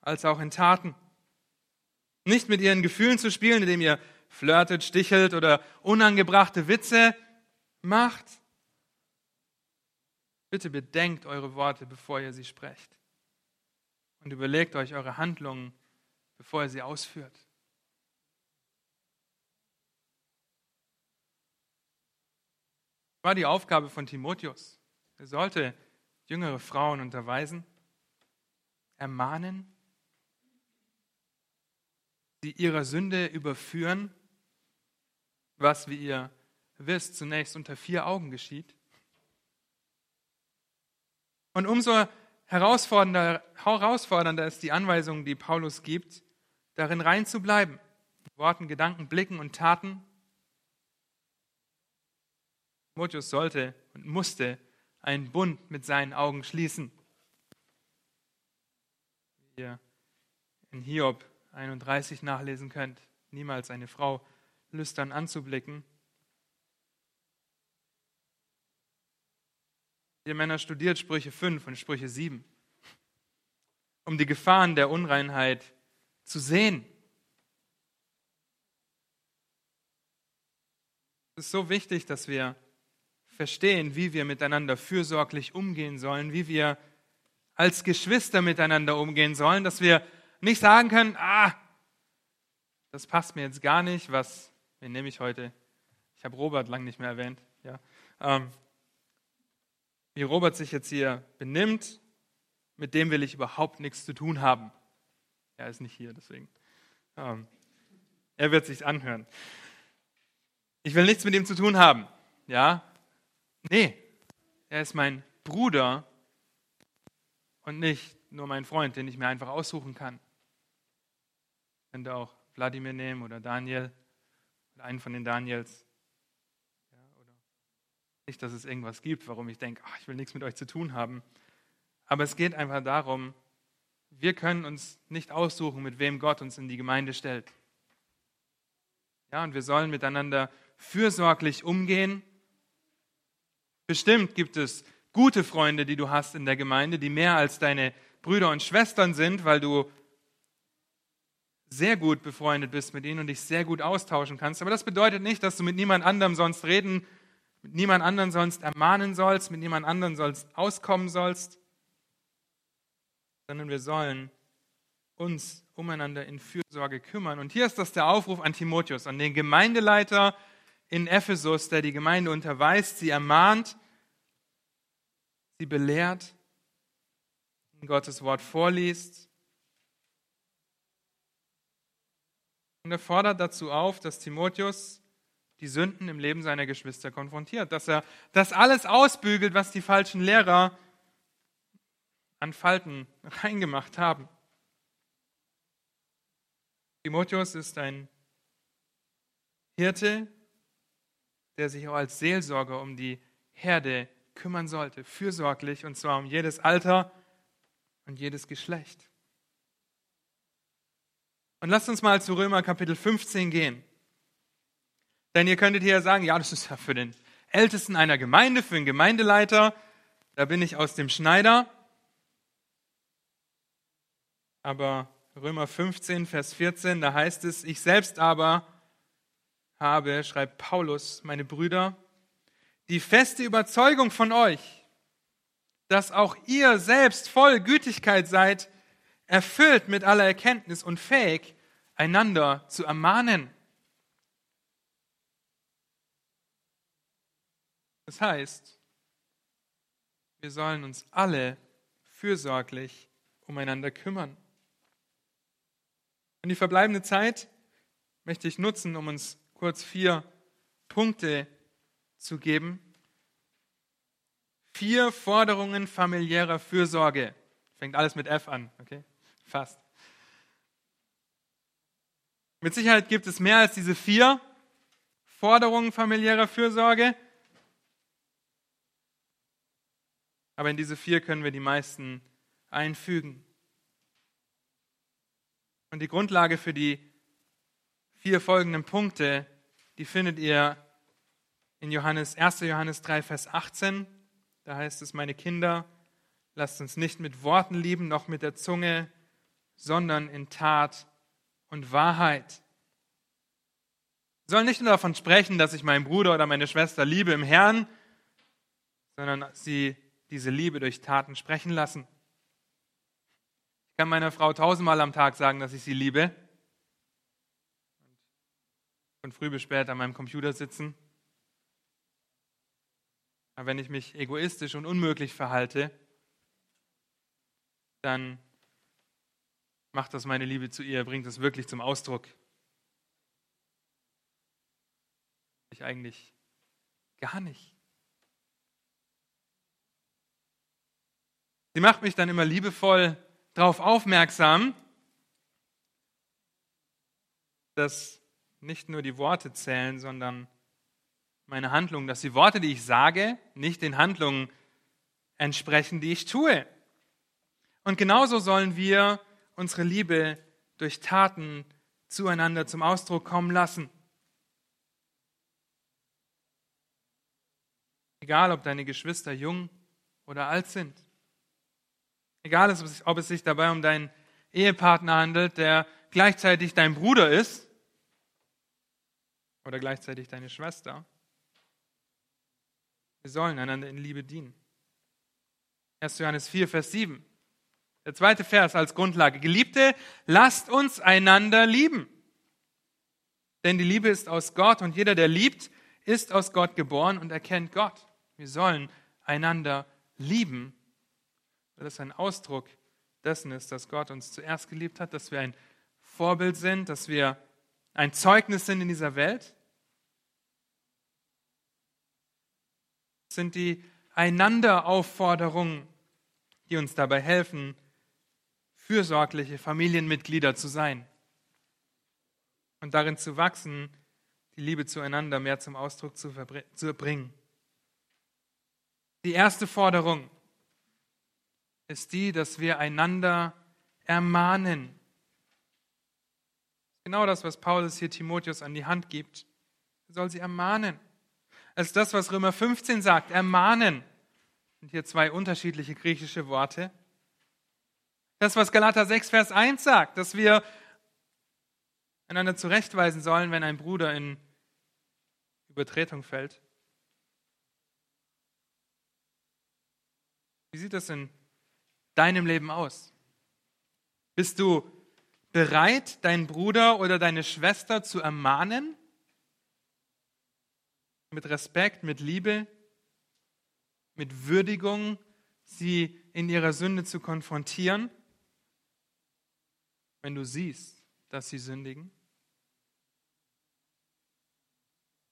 als auch in Taten. Nicht mit ihren Gefühlen zu spielen, indem ihr flirtet, stichelt oder unangebrachte Witze macht. Bitte bedenkt eure Worte, bevor ihr sie sprecht. Und überlegt euch eure Handlungen, bevor er sie ausführt. war die Aufgabe von Timotheus. Er sollte jüngere Frauen unterweisen, ermahnen, sie ihrer Sünde überführen, was, wie ihr wisst, zunächst unter vier Augen geschieht. Und umso herausfordernder, herausfordernder ist die Anweisung, die Paulus gibt, darin rein zu bleiben. Worten, Gedanken, Blicken und Taten. Timotheus sollte und musste einen Bund mit seinen Augen schließen. Wie ihr in Hiob 31 nachlesen könnt, niemals eine Frau lüstern anzublicken. Ihr Männer studiert Sprüche 5 und Sprüche 7, um die Gefahren der Unreinheit zu sehen. Es ist so wichtig, dass wir verstehen, wie wir miteinander fürsorglich umgehen sollen, wie wir als Geschwister miteinander umgehen sollen, dass wir nicht sagen können, ah, das passt mir jetzt gar nicht, was, wen nehme ich heute? Ich habe Robert lang nicht mehr erwähnt, ja. Ähm, wie Robert sich jetzt hier benimmt, mit dem will ich überhaupt nichts zu tun haben. Er ist nicht hier, deswegen. Ähm, er wird sich anhören. Ich will nichts mit ihm zu tun haben. Ja? Nee, er ist mein Bruder und nicht nur mein Freund, den ich mir einfach aussuchen kann. Könnte auch Wladimir nehmen oder Daniel einen von den Daniels. Ja, nicht, dass es irgendwas gibt, warum ich denke, ach, ich will nichts mit euch zu tun haben. Aber es geht einfach darum, wir können uns nicht aussuchen, mit wem Gott uns in die Gemeinde stellt. Ja, und wir sollen miteinander fürsorglich umgehen. Bestimmt gibt es gute Freunde, die du hast in der Gemeinde, die mehr als deine Brüder und Schwestern sind, weil du sehr gut befreundet bist mit ihnen und dich sehr gut austauschen kannst. Aber das bedeutet nicht, dass du mit niemand anderem sonst reden, mit niemand anderem sonst ermahnen sollst, mit niemand anderem sonst auskommen sollst, sondern wir sollen uns umeinander in Fürsorge kümmern. Und hier ist das der Aufruf an Timotheus, an den Gemeindeleiter in Ephesus, der die Gemeinde unterweist, sie ermahnt, sie belehrt, Gottes Wort vorliest Und er fordert dazu auf, dass Timotheus die Sünden im Leben seiner Geschwister konfrontiert, dass er das alles ausbügelt, was die falschen Lehrer an Falten [laughs] reingemacht haben. Timotheus ist ein Hirte, der sich auch als Seelsorger um die Herde kümmern sollte, fürsorglich, und zwar um jedes Alter und jedes Geschlecht. Und lasst uns mal zu Römer Kapitel 15 gehen. Denn ihr könntet hier sagen, ja, das ist ja für den Ältesten einer Gemeinde, für den Gemeindeleiter. Da bin ich aus dem Schneider. Aber Römer 15, Vers 14, da heißt es, ich selbst aber habe, schreibt Paulus, meine Brüder, die feste Überzeugung von euch, dass auch ihr selbst voll Gütigkeit seid, erfüllt mit aller Erkenntnis und fähig, einander zu ermahnen. Das heißt, wir sollen uns alle fürsorglich umeinander kümmern. Und die verbleibende Zeit möchte ich nutzen, um uns kurz vier Punkte zu geben. Vier Forderungen familiärer Fürsorge. Fängt alles mit F an, okay? Fast. Mit Sicherheit gibt es mehr als diese vier Forderungen familiärer Fürsorge. Aber in diese vier können wir die meisten einfügen. Und die Grundlage für die vier folgenden Punkte, die findet ihr in Johannes, 1. Johannes 3, Vers 18. Da heißt es, meine Kinder, lasst uns nicht mit Worten lieben, noch mit der Zunge, sondern in Tat und Wahrheit. Wir sollen nicht nur davon sprechen, dass ich meinen Bruder oder meine Schwester liebe im Herrn, sondern sie diese Liebe durch Taten sprechen lassen. Ich kann meiner Frau tausendmal am Tag sagen, dass ich sie liebe. Von früh bis spät an meinem Computer sitzen. Aber wenn ich mich egoistisch und unmöglich verhalte, dann macht das meine Liebe zu ihr, bringt es wirklich zum Ausdruck. Ich eigentlich gar nicht. Sie macht mich dann immer liebevoll darauf aufmerksam, dass nicht nur die Worte zählen, sondern meine Handlungen, dass die Worte, die ich sage, nicht den Handlungen entsprechen, die ich tue. Und genauso sollen wir unsere Liebe durch Taten zueinander zum Ausdruck kommen lassen. Egal, ob deine Geschwister jung oder alt sind. Egal, ob es sich dabei um deinen Ehepartner handelt, der gleichzeitig dein Bruder ist oder gleichzeitig deine Schwester. Wir sollen einander in Liebe dienen. 1. Johannes 4, Vers 7. Der zweite Vers als Grundlage. Geliebte, lasst uns einander lieben. Denn die Liebe ist aus Gott und jeder, der liebt, ist aus Gott geboren und erkennt Gott. Wir sollen einander lieben weil das ein Ausdruck dessen ist, dass Gott uns zuerst geliebt hat, dass wir ein Vorbild sind, dass wir ein Zeugnis sind in dieser Welt. Das sind die Einanderaufforderungen, die uns dabei helfen, fürsorgliche Familienmitglieder zu sein und darin zu wachsen, die Liebe zueinander mehr zum Ausdruck zu, zu bringen. Die erste Forderung ist die, dass wir einander ermahnen. Genau das, was Paulus hier Timotheus an die Hand gibt. Er soll sie ermahnen. Es ist das, was Römer 15 sagt, ermahnen. Und hier zwei unterschiedliche griechische Worte. Das, was Galater 6, Vers 1 sagt, dass wir einander zurechtweisen sollen, wenn ein Bruder in Übertretung fällt. Wie sieht das in deinem Leben aus? Bist du bereit, deinen Bruder oder deine Schwester zu ermahnen? Mit Respekt, mit Liebe, mit Würdigung, sie in ihrer Sünde zu konfrontieren, wenn du siehst, dass sie sündigen?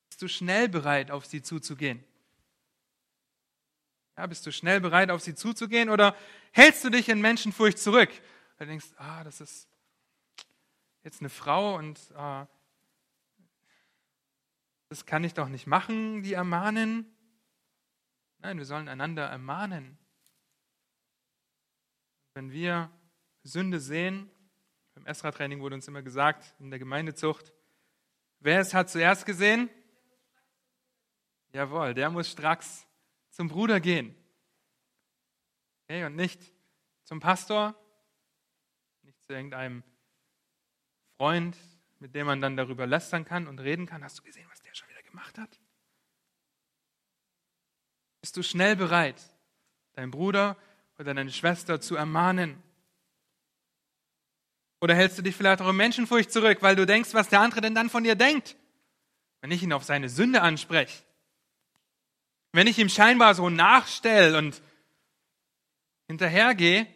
Bist du schnell bereit, auf sie zuzugehen? Ja, bist du schnell bereit, auf sie zuzugehen oder hältst du dich in Menschenfurcht zurück? Du denkst, ah, das ist jetzt eine Frau und ah, das kann ich doch nicht machen, die ermahnen. Nein, wir sollen einander ermahnen. Wenn wir Sünde sehen, beim Esra-Training wurde uns immer gesagt, in der Gemeindezucht, wer es hat zuerst gesehen? Jawohl, der muss stracks zum Bruder gehen. Okay, und nicht zum Pastor, nicht zu irgendeinem Freund, mit dem man dann darüber lästern kann und reden kann. Hast du gesehen, was der schon wieder gemacht hat? Bist du schnell bereit, deinen Bruder oder deine Schwester zu ermahnen? Oder hältst du dich vielleicht auch in Menschenfurcht zurück, weil du denkst, was der andere denn dann von dir denkt, wenn ich ihn auf seine Sünde anspreche? Wenn ich ihm scheinbar so nachstelle und hinterhergehe,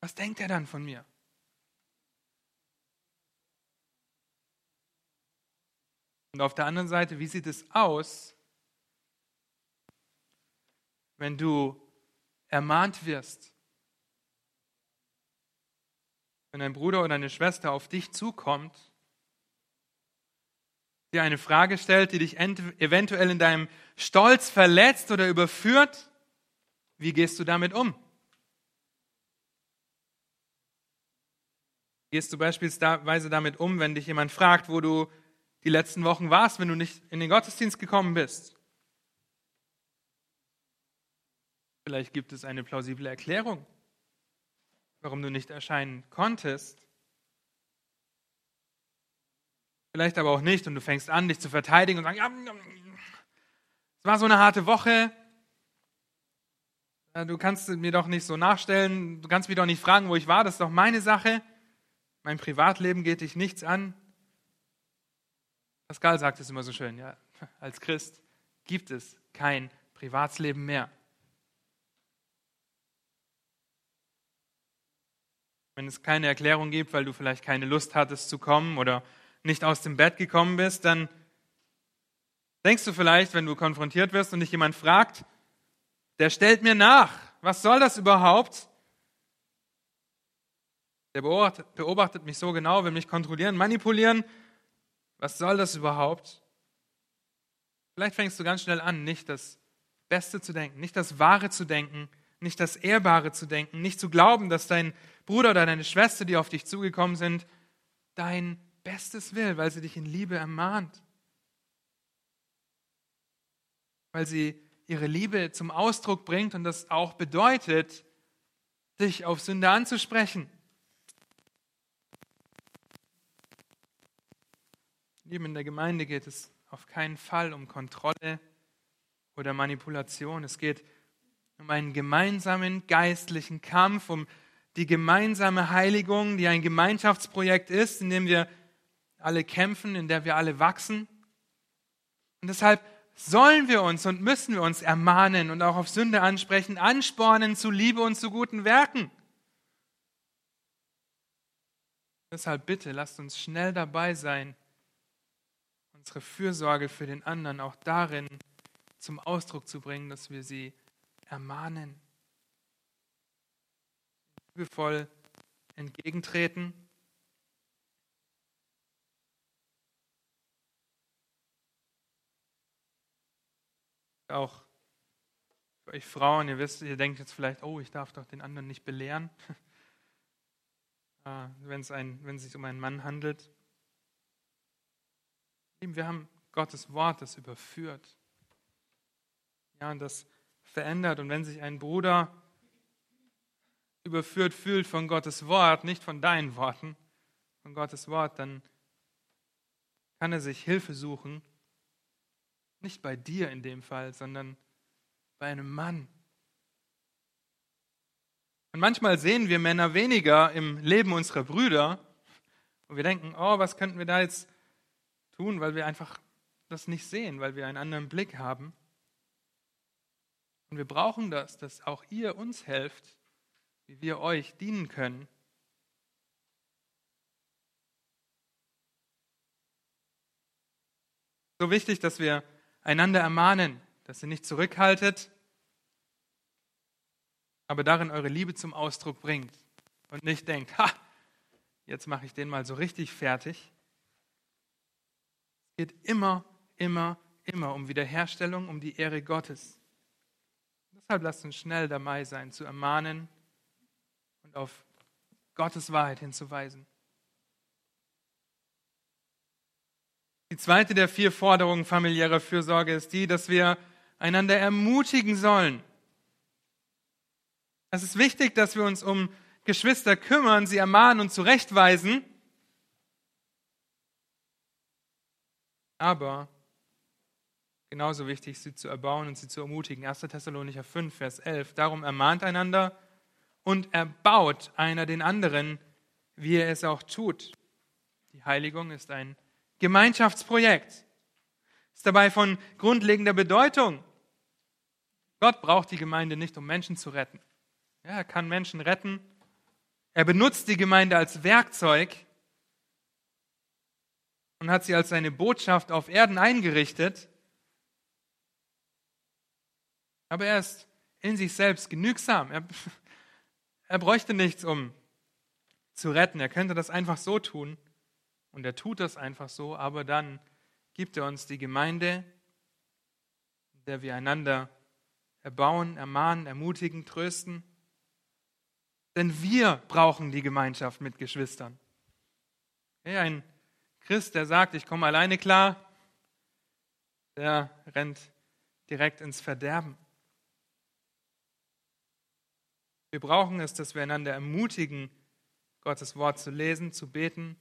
was denkt er dann von mir? Und auf der anderen Seite, wie sieht es aus, wenn du ermahnt wirst? Wenn ein Bruder oder eine Schwester auf dich zukommt dir eine Frage stellt, die dich eventuell in deinem Stolz verletzt oder überführt, wie gehst du damit um? Gehst du beispielsweise damit um, wenn dich jemand fragt, wo du die letzten Wochen warst, wenn du nicht in den Gottesdienst gekommen bist? Vielleicht gibt es eine plausible Erklärung, warum du nicht erscheinen konntest. vielleicht aber auch nicht, und du fängst an, dich zu verteidigen und sagen, ja, es war so eine harte Woche. Du kannst mir doch nicht so nachstellen, du kannst mich doch nicht fragen, wo ich war, das ist doch meine Sache. Mein Privatleben geht dich nichts an. Pascal sagt es immer so schön, ja, als Christ gibt es kein Privatsleben mehr. Wenn es keine Erklärung gibt, weil du vielleicht keine Lust hattest zu kommen oder nicht aus dem Bett gekommen bist, dann denkst du vielleicht, wenn du konfrontiert wirst und dich jemand fragt, der stellt mir nach, was soll das überhaupt? Der beobachtet, beobachtet mich so genau, will mich kontrollieren, manipulieren. Was soll das überhaupt? Vielleicht fängst du ganz schnell an, nicht das Beste zu denken, nicht das Wahre zu denken, nicht das Ehrbare zu denken, nicht zu glauben, dass dein Bruder oder deine Schwester, die auf dich zugekommen sind, dein Bestes will, weil sie dich in Liebe ermahnt. Weil sie ihre Liebe zum Ausdruck bringt und das auch bedeutet, dich auf Sünde anzusprechen. Lieben in der Gemeinde geht es auf keinen Fall um Kontrolle oder Manipulation. Es geht um einen gemeinsamen geistlichen Kampf, um die gemeinsame Heiligung, die ein Gemeinschaftsprojekt ist, in dem wir alle kämpfen, in der wir alle wachsen. Und deshalb sollen wir uns und müssen wir uns ermahnen und auch auf Sünde ansprechen, anspornen zu Liebe und zu guten Werken. Deshalb bitte, lasst uns schnell dabei sein, unsere Fürsorge für den anderen auch darin zum Ausdruck zu bringen, dass wir sie ermahnen, liebevoll entgegentreten. Auch für euch Frauen, ihr wisst, ihr denkt jetzt vielleicht, oh, ich darf doch den anderen nicht belehren, [laughs] wenn es, ein, wenn es sich um einen Mann handelt. Wir haben Gottes Wort, das überführt. Ja, und das verändert. Und wenn sich ein Bruder überführt fühlt von Gottes Wort, nicht von deinen Worten, von Gottes Wort, dann kann er sich Hilfe suchen, nicht bei dir in dem Fall, sondern bei einem Mann. Und manchmal sehen wir Männer weniger im Leben unserer Brüder und wir denken, oh, was könnten wir da jetzt tun, weil wir einfach das nicht sehen, weil wir einen anderen Blick haben. Und wir brauchen das, dass auch ihr uns helft, wie wir euch dienen können. So wichtig, dass wir einander ermahnen, dass ihr nicht zurückhaltet, aber darin eure Liebe zum Ausdruck bringt und nicht denkt, ha, jetzt mache ich den mal so richtig fertig. Es geht immer, immer, immer um Wiederherstellung, um die Ehre Gottes. Deshalb lasst uns schnell dabei sein, zu ermahnen auf Gottes Wahrheit hinzuweisen. Die zweite der vier Forderungen familiärer Fürsorge ist die, dass wir einander ermutigen sollen. Es ist wichtig, dass wir uns um Geschwister kümmern, sie ermahnen und zurechtweisen. Aber genauso wichtig, sie zu erbauen und sie zu ermutigen. 1. Thessalonicher 5, Vers 11. Darum ermahnt einander und erbaut einer den anderen, wie er es auch tut. Die Heiligung ist ein Gemeinschaftsprojekt. Ist dabei von grundlegender Bedeutung. Gott braucht die Gemeinde nicht, um Menschen zu retten. Ja, er kann Menschen retten. Er benutzt die Gemeinde als Werkzeug und hat sie als seine Botschaft auf Erden eingerichtet. Aber er ist in sich selbst genügsam. Er, [laughs] er bräuchte nichts, um zu retten. Er könnte das einfach so tun. Und er tut das einfach so. Aber dann gibt er uns die Gemeinde, in der wir einander erbauen, ermahnen, ermutigen, trösten. Denn wir brauchen die Gemeinschaft mit Geschwistern. Hey, ein Christ, der sagt, ich komme alleine klar, der rennt direkt ins Verderben. Wir brauchen es, dass wir einander ermutigen, Gottes Wort zu lesen, zu beten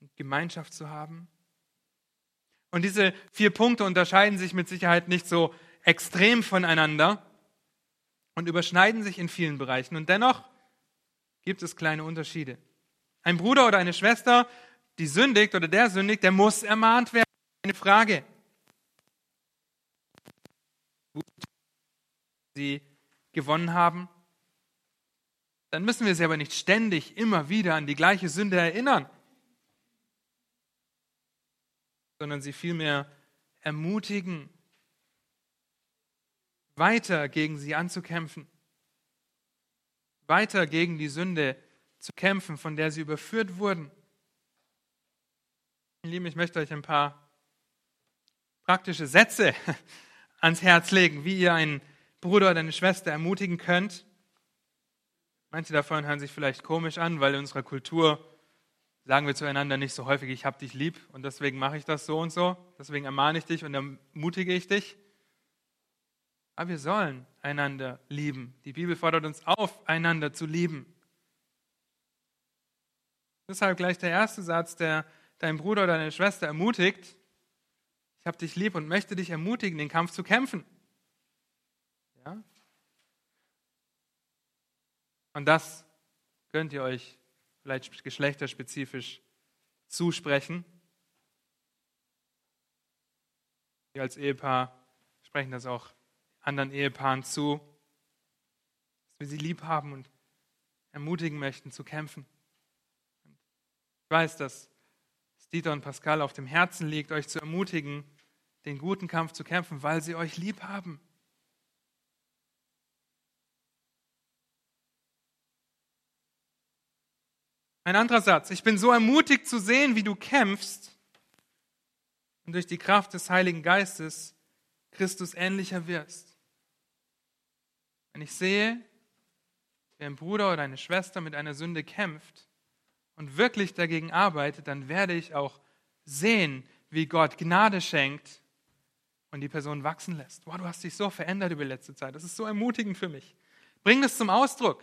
und Gemeinschaft zu haben. Und diese vier Punkte unterscheiden sich mit Sicherheit nicht so extrem voneinander. und überschneiden sich in vielen Bereichen. Und dennoch gibt es kleine Unterschiede. Ein Bruder oder eine Schwester, die sündigt oder der sündigt, der muss ermahnt werden. Eine Frage. Sie gewonnen haben, dann müssen wir sie aber nicht ständig immer wieder an die gleiche Sünde erinnern, sondern sie vielmehr ermutigen, weiter gegen sie anzukämpfen, weiter gegen die Sünde zu kämpfen, von der sie überführt wurden. Lieben, ich möchte euch ein paar praktische Sätze [laughs] ans Herz legen, wie ihr einen Bruder oder eine Schwester ermutigen könnt. Manche davon hören sich vielleicht komisch an, weil in unserer Kultur sagen wir zueinander nicht so häufig, ich habe dich lieb und deswegen mache ich das so und so, deswegen ermahne ich dich und ermutige ich dich. Aber wir sollen einander lieben. Die Bibel fordert uns auf, einander zu lieben. Deshalb gleich der erste Satz, der deinen Bruder oder deine Schwester ermutigt. Ich habe dich lieb und möchte dich ermutigen, den Kampf zu kämpfen. Ja? Und das könnt ihr euch vielleicht geschlechterspezifisch zusprechen. Wir als Ehepaar sprechen das auch anderen Ehepaaren zu, dass wir sie lieb haben und ermutigen möchten zu kämpfen. Ich weiß, dass es Dieter und Pascal auf dem Herzen liegt, euch zu ermutigen, den guten Kampf zu kämpfen, weil sie euch lieb haben. Ein anderer Satz. Ich bin so ermutigt zu sehen, wie du kämpfst und durch die Kraft des Heiligen Geistes Christus ähnlicher wirst. Wenn ich sehe, wie ein Bruder oder eine Schwester mit einer Sünde kämpft und wirklich dagegen arbeitet, dann werde ich auch sehen, wie Gott Gnade schenkt und die Person wachsen lässt. Wow, du hast dich so verändert über die letzte Zeit. Das ist so ermutigend für mich. Bring das zum Ausdruck.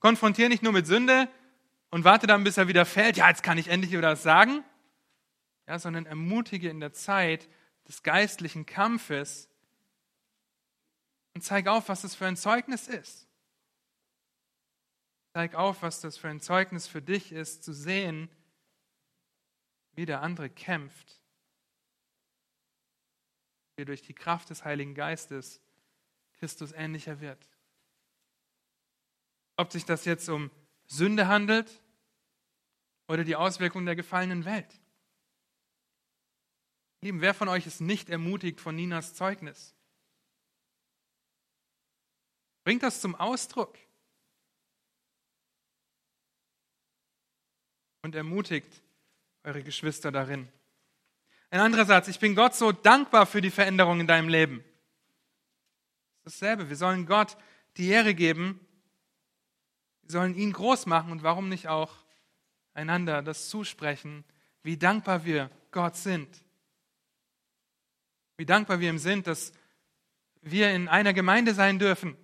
Konfrontiere nicht nur mit Sünde, und warte dann, bis er wieder fällt. Ja, jetzt kann ich endlich wieder was sagen. Ja, sondern ermutige in der Zeit des geistlichen Kampfes und zeig auf, was das für ein Zeugnis ist. Zeig auf, was das für ein Zeugnis für dich ist, zu sehen, wie der andere kämpft, wie durch die Kraft des Heiligen Geistes Christus ähnlicher wird. Ob sich das jetzt um Sünde handelt oder die Auswirkungen der gefallenen Welt. Lieben, wer von euch ist nicht ermutigt von Ninas Zeugnis? Bringt das zum Ausdruck und ermutigt eure Geschwister darin. Ein anderer Satz, ich bin Gott so dankbar für die Veränderung in deinem Leben. Dasselbe, wir sollen Gott die Ehre geben, wir sollen ihn groß machen und warum nicht auch einander das zusprechen, wie dankbar wir Gott sind. Wie dankbar wir ihm sind, dass wir in einer Gemeinde sein dürfen.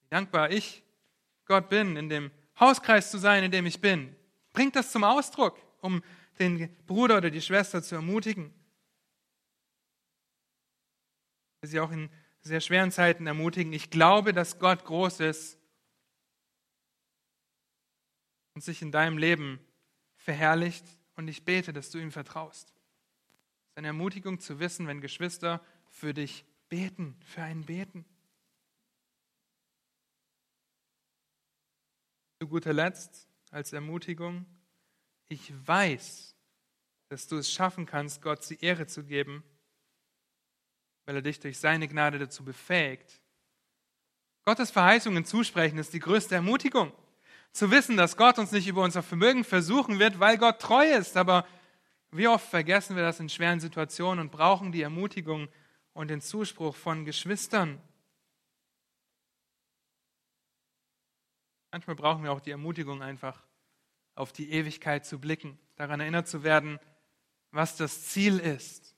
Wie dankbar ich Gott bin, in dem Hauskreis zu sein, in dem ich bin. Bringt das zum Ausdruck, um den Bruder oder die Schwester zu ermutigen. Sie auch in sehr schweren Zeiten ermutigen. Ich glaube, dass Gott groß ist und sich in deinem Leben verherrlicht und ich bete, dass du ihm vertraust. Es ist eine Ermutigung zu wissen, wenn Geschwister für dich beten, für einen beten. Zu guter Letzt als Ermutigung, ich weiß, dass du es schaffen kannst, Gott die Ehre zu geben, weil er dich durch seine Gnade dazu befähigt. Gottes Verheißungen zusprechen ist die größte Ermutigung. Zu wissen, dass Gott uns nicht über unser Vermögen versuchen wird, weil Gott treu ist. Aber wie oft vergessen wir das in schweren Situationen und brauchen die Ermutigung und den Zuspruch von Geschwistern. Manchmal brauchen wir auch die Ermutigung einfach, auf die Ewigkeit zu blicken, daran erinnert zu werden, was das Ziel ist.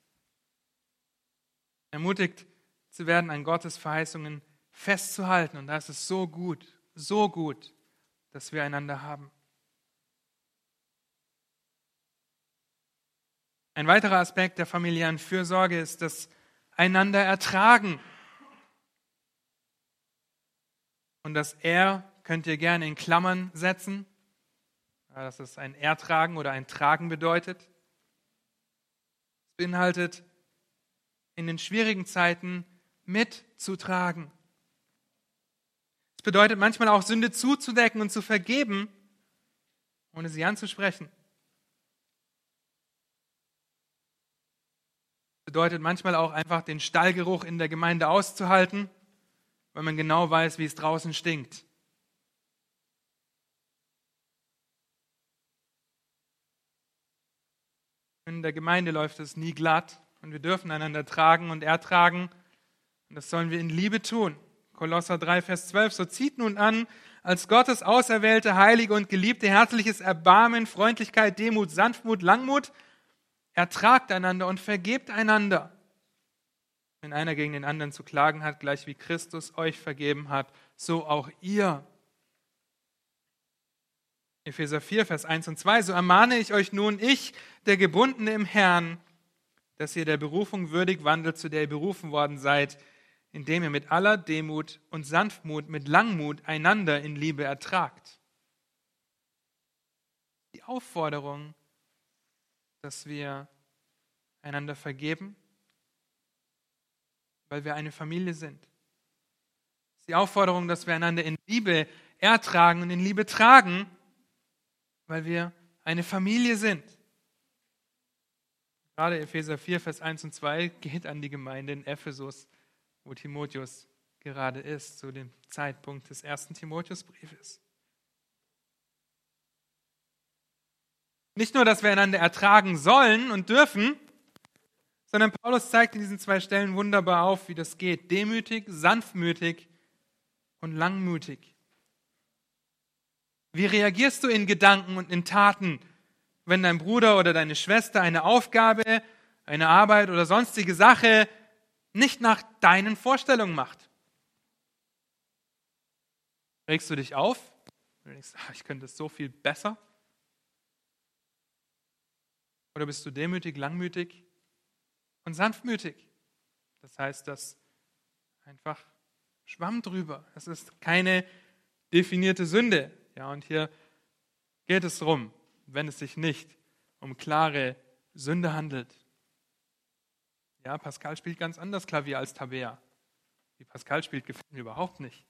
Ermutigt zu werden, an Gottes Verheißungen festzuhalten. Und das ist so gut, so gut, das wir einander haben. Ein weiterer Aspekt der familiären Fürsorge ist das einander ertragen. Und das Er könnt ihr gerne in Klammern setzen, dass es ein Ertragen oder ein Tragen bedeutet. Es beinhaltet, in den schwierigen Zeiten mitzutragen. Bedeutet manchmal auch Sünde zuzudecken und zu vergeben, ohne sie anzusprechen. Es bedeutet manchmal auch einfach den Stallgeruch in der Gemeinde auszuhalten, weil man genau weiß, wie es draußen stinkt. In der Gemeinde läuft es nie glatt und wir dürfen einander tragen und ertragen. Und das sollen wir in Liebe tun. Kolosser 3, Vers 12. So zieht nun an, als Gottes auserwählte, heilige und geliebte, herzliches Erbarmen, Freundlichkeit, Demut, Sanftmut, Langmut. Ertragt einander und vergebt einander. Wenn einer gegen den anderen zu klagen hat, gleich wie Christus euch vergeben hat, so auch ihr. Epheser 4, Vers 1 und 2. So ermahne ich euch nun, ich, der Gebundene im Herrn, dass ihr der Berufung würdig wandelt, zu der ihr berufen worden seid, indem ihr mit aller Demut und Sanftmut, mit Langmut einander in Liebe ertragt. Die Aufforderung, dass wir einander vergeben, weil wir eine Familie sind. Die Aufforderung, dass wir einander in Liebe ertragen und in Liebe tragen, weil wir eine Familie sind. Gerade Epheser 4, Vers 1 und 2 geht an die Gemeinde in Ephesus, wo Timotheus gerade ist, zu dem Zeitpunkt des ersten Timotheusbriefes. Nicht nur, dass wir einander ertragen sollen und dürfen, sondern Paulus zeigt in diesen zwei Stellen wunderbar auf, wie das geht. Demütig, sanftmütig und langmütig. Wie reagierst du in Gedanken und in Taten, wenn dein Bruder oder deine Schwester eine Aufgabe, eine Arbeit oder sonstige Sache nicht nach deinen Vorstellungen macht? Regst du dich auf? Du denkst, ah, ich könnte es so viel besser? Oder bist du demütig, langmütig und sanftmütig? Das heißt, das einfach Schwamm drüber. Es ist keine definierte Sünde. Ja, und hier geht es darum, wenn es sich nicht um klare Sünde handelt. Ja, Pascal spielt ganz anders Klavier als Tabea. Wie Pascal spielt, gefällt mir überhaupt nicht.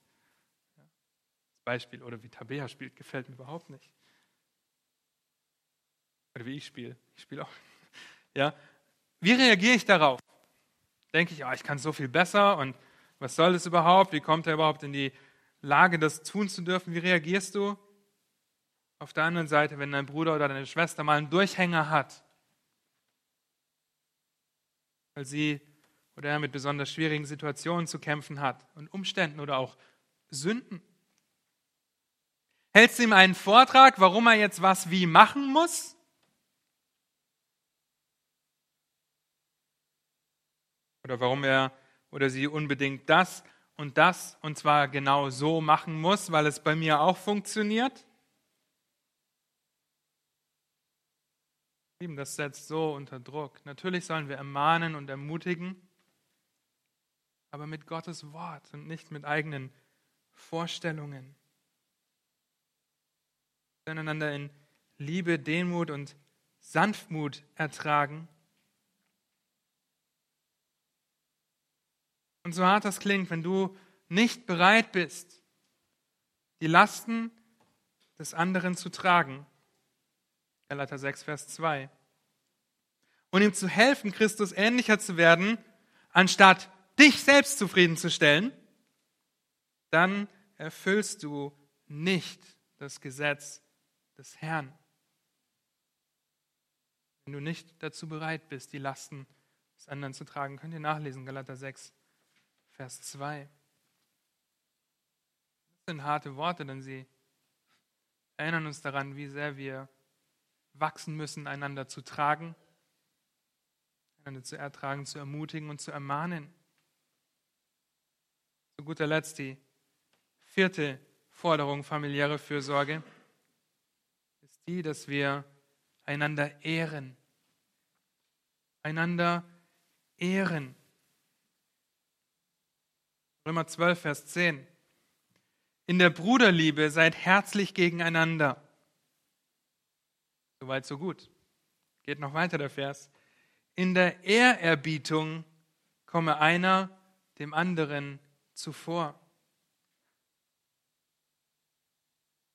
Als Beispiel. Oder wie Tabea spielt, gefällt mir überhaupt nicht. Oder wie ich spiele. Ich spiele auch. [laughs] Ja. Wie reagiere ich darauf? Denke ich, oh, ich kann so viel besser und was soll das überhaupt? Wie kommt er überhaupt in die Lage, das tun zu dürfen. Wie reagierst du? Auf der anderen Seite, wenn dein Bruder oder deine Schwester mal einen Durchhänger hat, weil sie oder er mit besonders schwierigen Situationen zu kämpfen hat und Umständen oder auch Sünden. Hältst du ihm einen Vortrag, warum er jetzt was wie machen muss? Oder warum er oder sie unbedingt das und das und zwar genau so machen muss, weil es bei mir auch funktioniert? Lieben, das setzt so unter Druck. Natürlich sollen wir ermahnen und ermutigen, aber mit Gottes Wort und nicht mit eigenen Vorstellungen. Wir einander in Liebe, Demut und Sanftmut ertragen Und so hart das klingt, wenn du nicht bereit bist, die Lasten des anderen zu tragen, Galater 6, Vers 2, und ihm zu helfen, Christus ähnlicher zu werden, anstatt dich selbst zufriedenzustellen, dann erfüllst du nicht das Gesetz des Herrn. Wenn du nicht dazu bereit bist, die Lasten des anderen zu tragen, könnt ihr nachlesen, Galater 6, Vers 2. Das sind harte Worte, denn sie erinnern uns daran, wie sehr wir wachsen müssen, einander zu tragen, einander zu ertragen, zu ermutigen und zu ermahnen. Zu guter Letzt die vierte Forderung familiäre Fürsorge ist die, dass wir einander ehren. Einander ehren. Römer 12, Vers 10. In der Bruderliebe seid herzlich gegeneinander. Soweit, so gut. Geht noch weiter der Vers. In der Ehrerbietung komme einer dem anderen zuvor.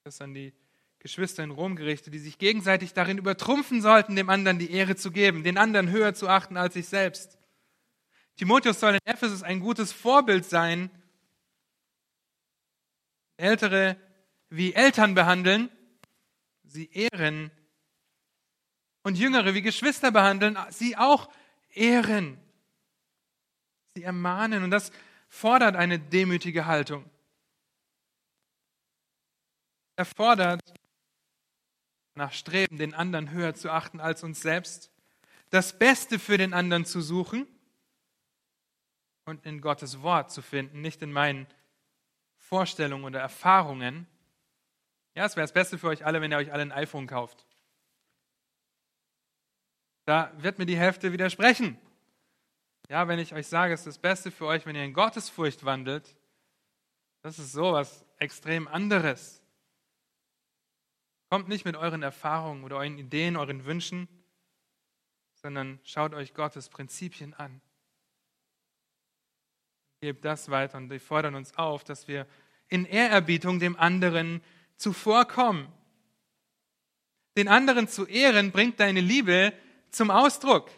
Das an die Geschwister in Rom gerichtet, die sich gegenseitig darin übertrumpfen sollten, dem anderen die Ehre zu geben, den anderen höher zu achten als sich selbst. Timotheus soll in Ephesus ein gutes Vorbild sein, Ältere wie Eltern behandeln, sie ehren und Jüngere wie Geschwister behandeln, sie auch ehren. Sie ermahnen und das fordert eine demütige Haltung. Er fordert nach Streben, den anderen höher zu achten als uns selbst, das Beste für den anderen zu suchen und in Gottes Wort zu finden, nicht in meinen Vorstellungen oder Erfahrungen. Ja, es wäre das Beste für euch alle, wenn ihr euch alle ein iPhone kauft. Da wird mir die Hälfte widersprechen. Ja, wenn ich euch sage, es ist das Beste für euch, wenn ihr in Gottesfurcht wandelt, das ist sowas extrem anderes. Kommt nicht mit euren Erfahrungen oder euren Ideen, euren Wünschen, sondern schaut euch Gottes Prinzipien an. Gebt das weiter und die fordern uns auf, dass wir in Ehrerbietung dem anderen zuvorkommen. Den anderen zu ehren bringt deine Liebe zum Ausdruck.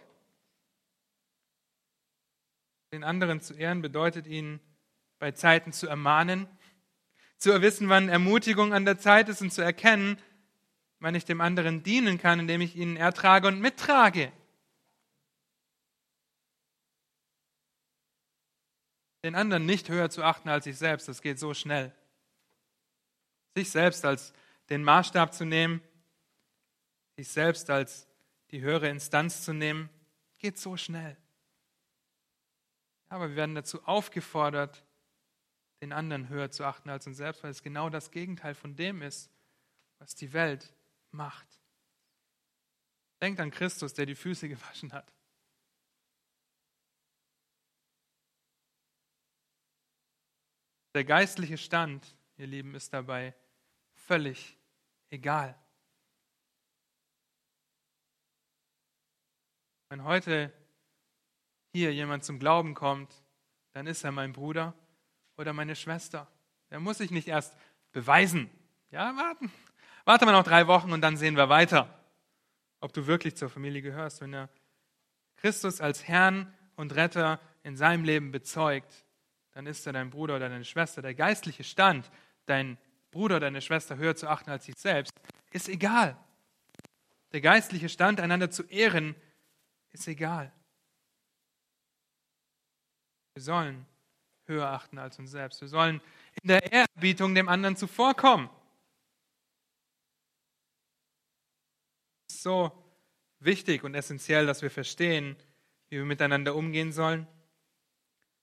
Den anderen zu ehren bedeutet ihn bei Zeiten zu ermahnen, zu wissen, wann Ermutigung an der Zeit ist und zu erkennen, wann ich dem anderen dienen kann, indem ich ihn ertrage und mittrage. Den anderen nicht höher zu achten als sich selbst, das geht so schnell. Sich selbst als den Maßstab zu nehmen, sich selbst als die höhere Instanz zu nehmen, geht so schnell. Aber wir werden dazu aufgefordert, den anderen höher zu achten als uns selbst, weil es genau das Gegenteil von dem ist, was die Welt macht. Denkt an Christus, der die Füße [laughs] gewaschen hat. Der geistliche Stand, ihr Lieben, ist dabei völlig egal. Wenn heute hier jemand zum Glauben kommt, dann ist er mein Bruder oder meine Schwester. Er muss sich nicht erst beweisen. Ja, warten. Warte mal noch drei Wochen und dann sehen wir weiter, ob du wirklich zur Familie gehörst. Wenn er Christus als Herrn und Retter in seinem Leben bezeugt, dann ist er dein Bruder oder deine Schwester. Der geistliche Stand, dein Bruder oder deine Schwester höher zu achten als sich selbst, ist egal. Der geistliche Stand, einander zu ehren, ist egal. Wir sollen höher achten als uns selbst. Wir sollen in der Ehrerbietung dem anderen zuvorkommen. so wichtig und essentiell, dass wir verstehen, wie wir miteinander umgehen sollen.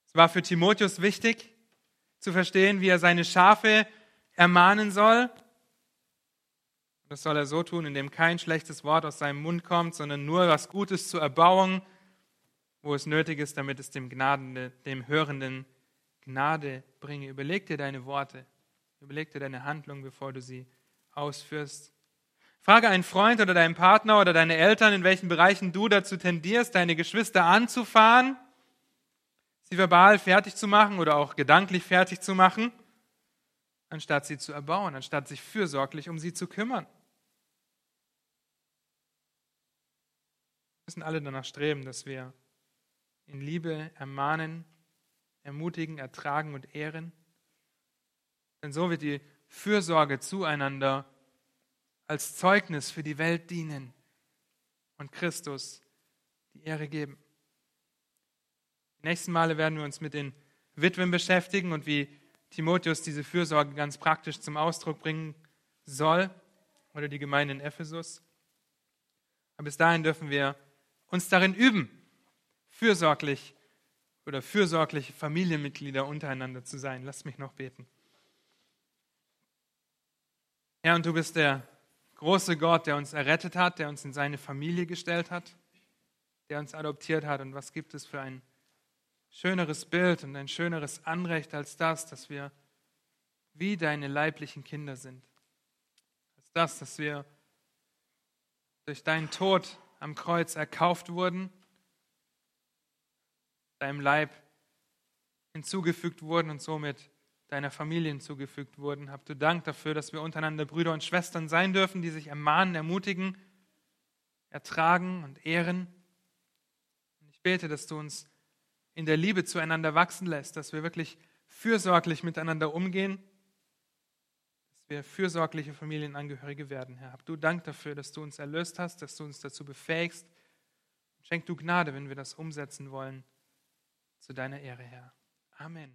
Es war für Timotheus wichtig zu verstehen, wie er seine Schafe ermahnen soll. Das soll er so tun, indem kein schlechtes Wort aus seinem Mund kommt, sondern nur was Gutes zur Erbauung, wo es nötig ist, damit es dem, Gnadende, dem Hörenden Gnade bringe. Überleg dir deine Worte, überleg dir deine Handlung, bevor du sie ausführst. Frage einen Freund oder deinen Partner oder deine Eltern, in welchen Bereichen du dazu tendierst, deine Geschwister anzufahren, sie verbal fertig zu machen oder auch gedanklich fertig zu machen, anstatt sie zu erbauen, anstatt sich fürsorglich um sie zu kümmern. Müssen alle danach streben, dass wir in Liebe ermahnen, ermutigen, ertragen und ehren. Denn so wird die Fürsorge zueinander als Zeugnis für die Welt dienen und Christus die Ehre geben. Die nächsten Male werden wir uns mit den Witwen beschäftigen und wie Timotheus diese Fürsorge ganz praktisch zum Ausdruck bringen soll oder die Gemeinde in Ephesus. Aber bis dahin dürfen wir uns darin üben, fürsorglich oder fürsorgliche Familienmitglieder untereinander zu sein. Lasst mich noch beten. Herr, und du bist der große Gott, der uns errettet hat, der uns in seine Familie gestellt hat, der uns adoptiert hat. Und was gibt es für ein schöneres Bild und ein schöneres Anrecht als das, dass wir wie deine leiblichen Kinder sind. Als das, dass wir durch deinen Tod am Kreuz erkauft wurden, deinem Leib hinzugefügt wurden und somit deiner Familie hinzugefügt wurden. Habt du Dank dafür, dass wir untereinander Brüder und Schwestern sein dürfen, die sich ermahnen, ermutigen, ertragen und ehren. Und ich bete, dass du uns in der Liebe zueinander wachsen lässt, dass wir wirklich fürsorglich miteinander umgehen, wir fürsorgliche Familienangehörige werden, Herr. Hab du Dank dafür, dass du uns erlöst hast, dass du uns dazu befähigst. Schenk du Gnade, wenn wir das umsetzen wollen, zu deiner Ehre, Herr. Amen.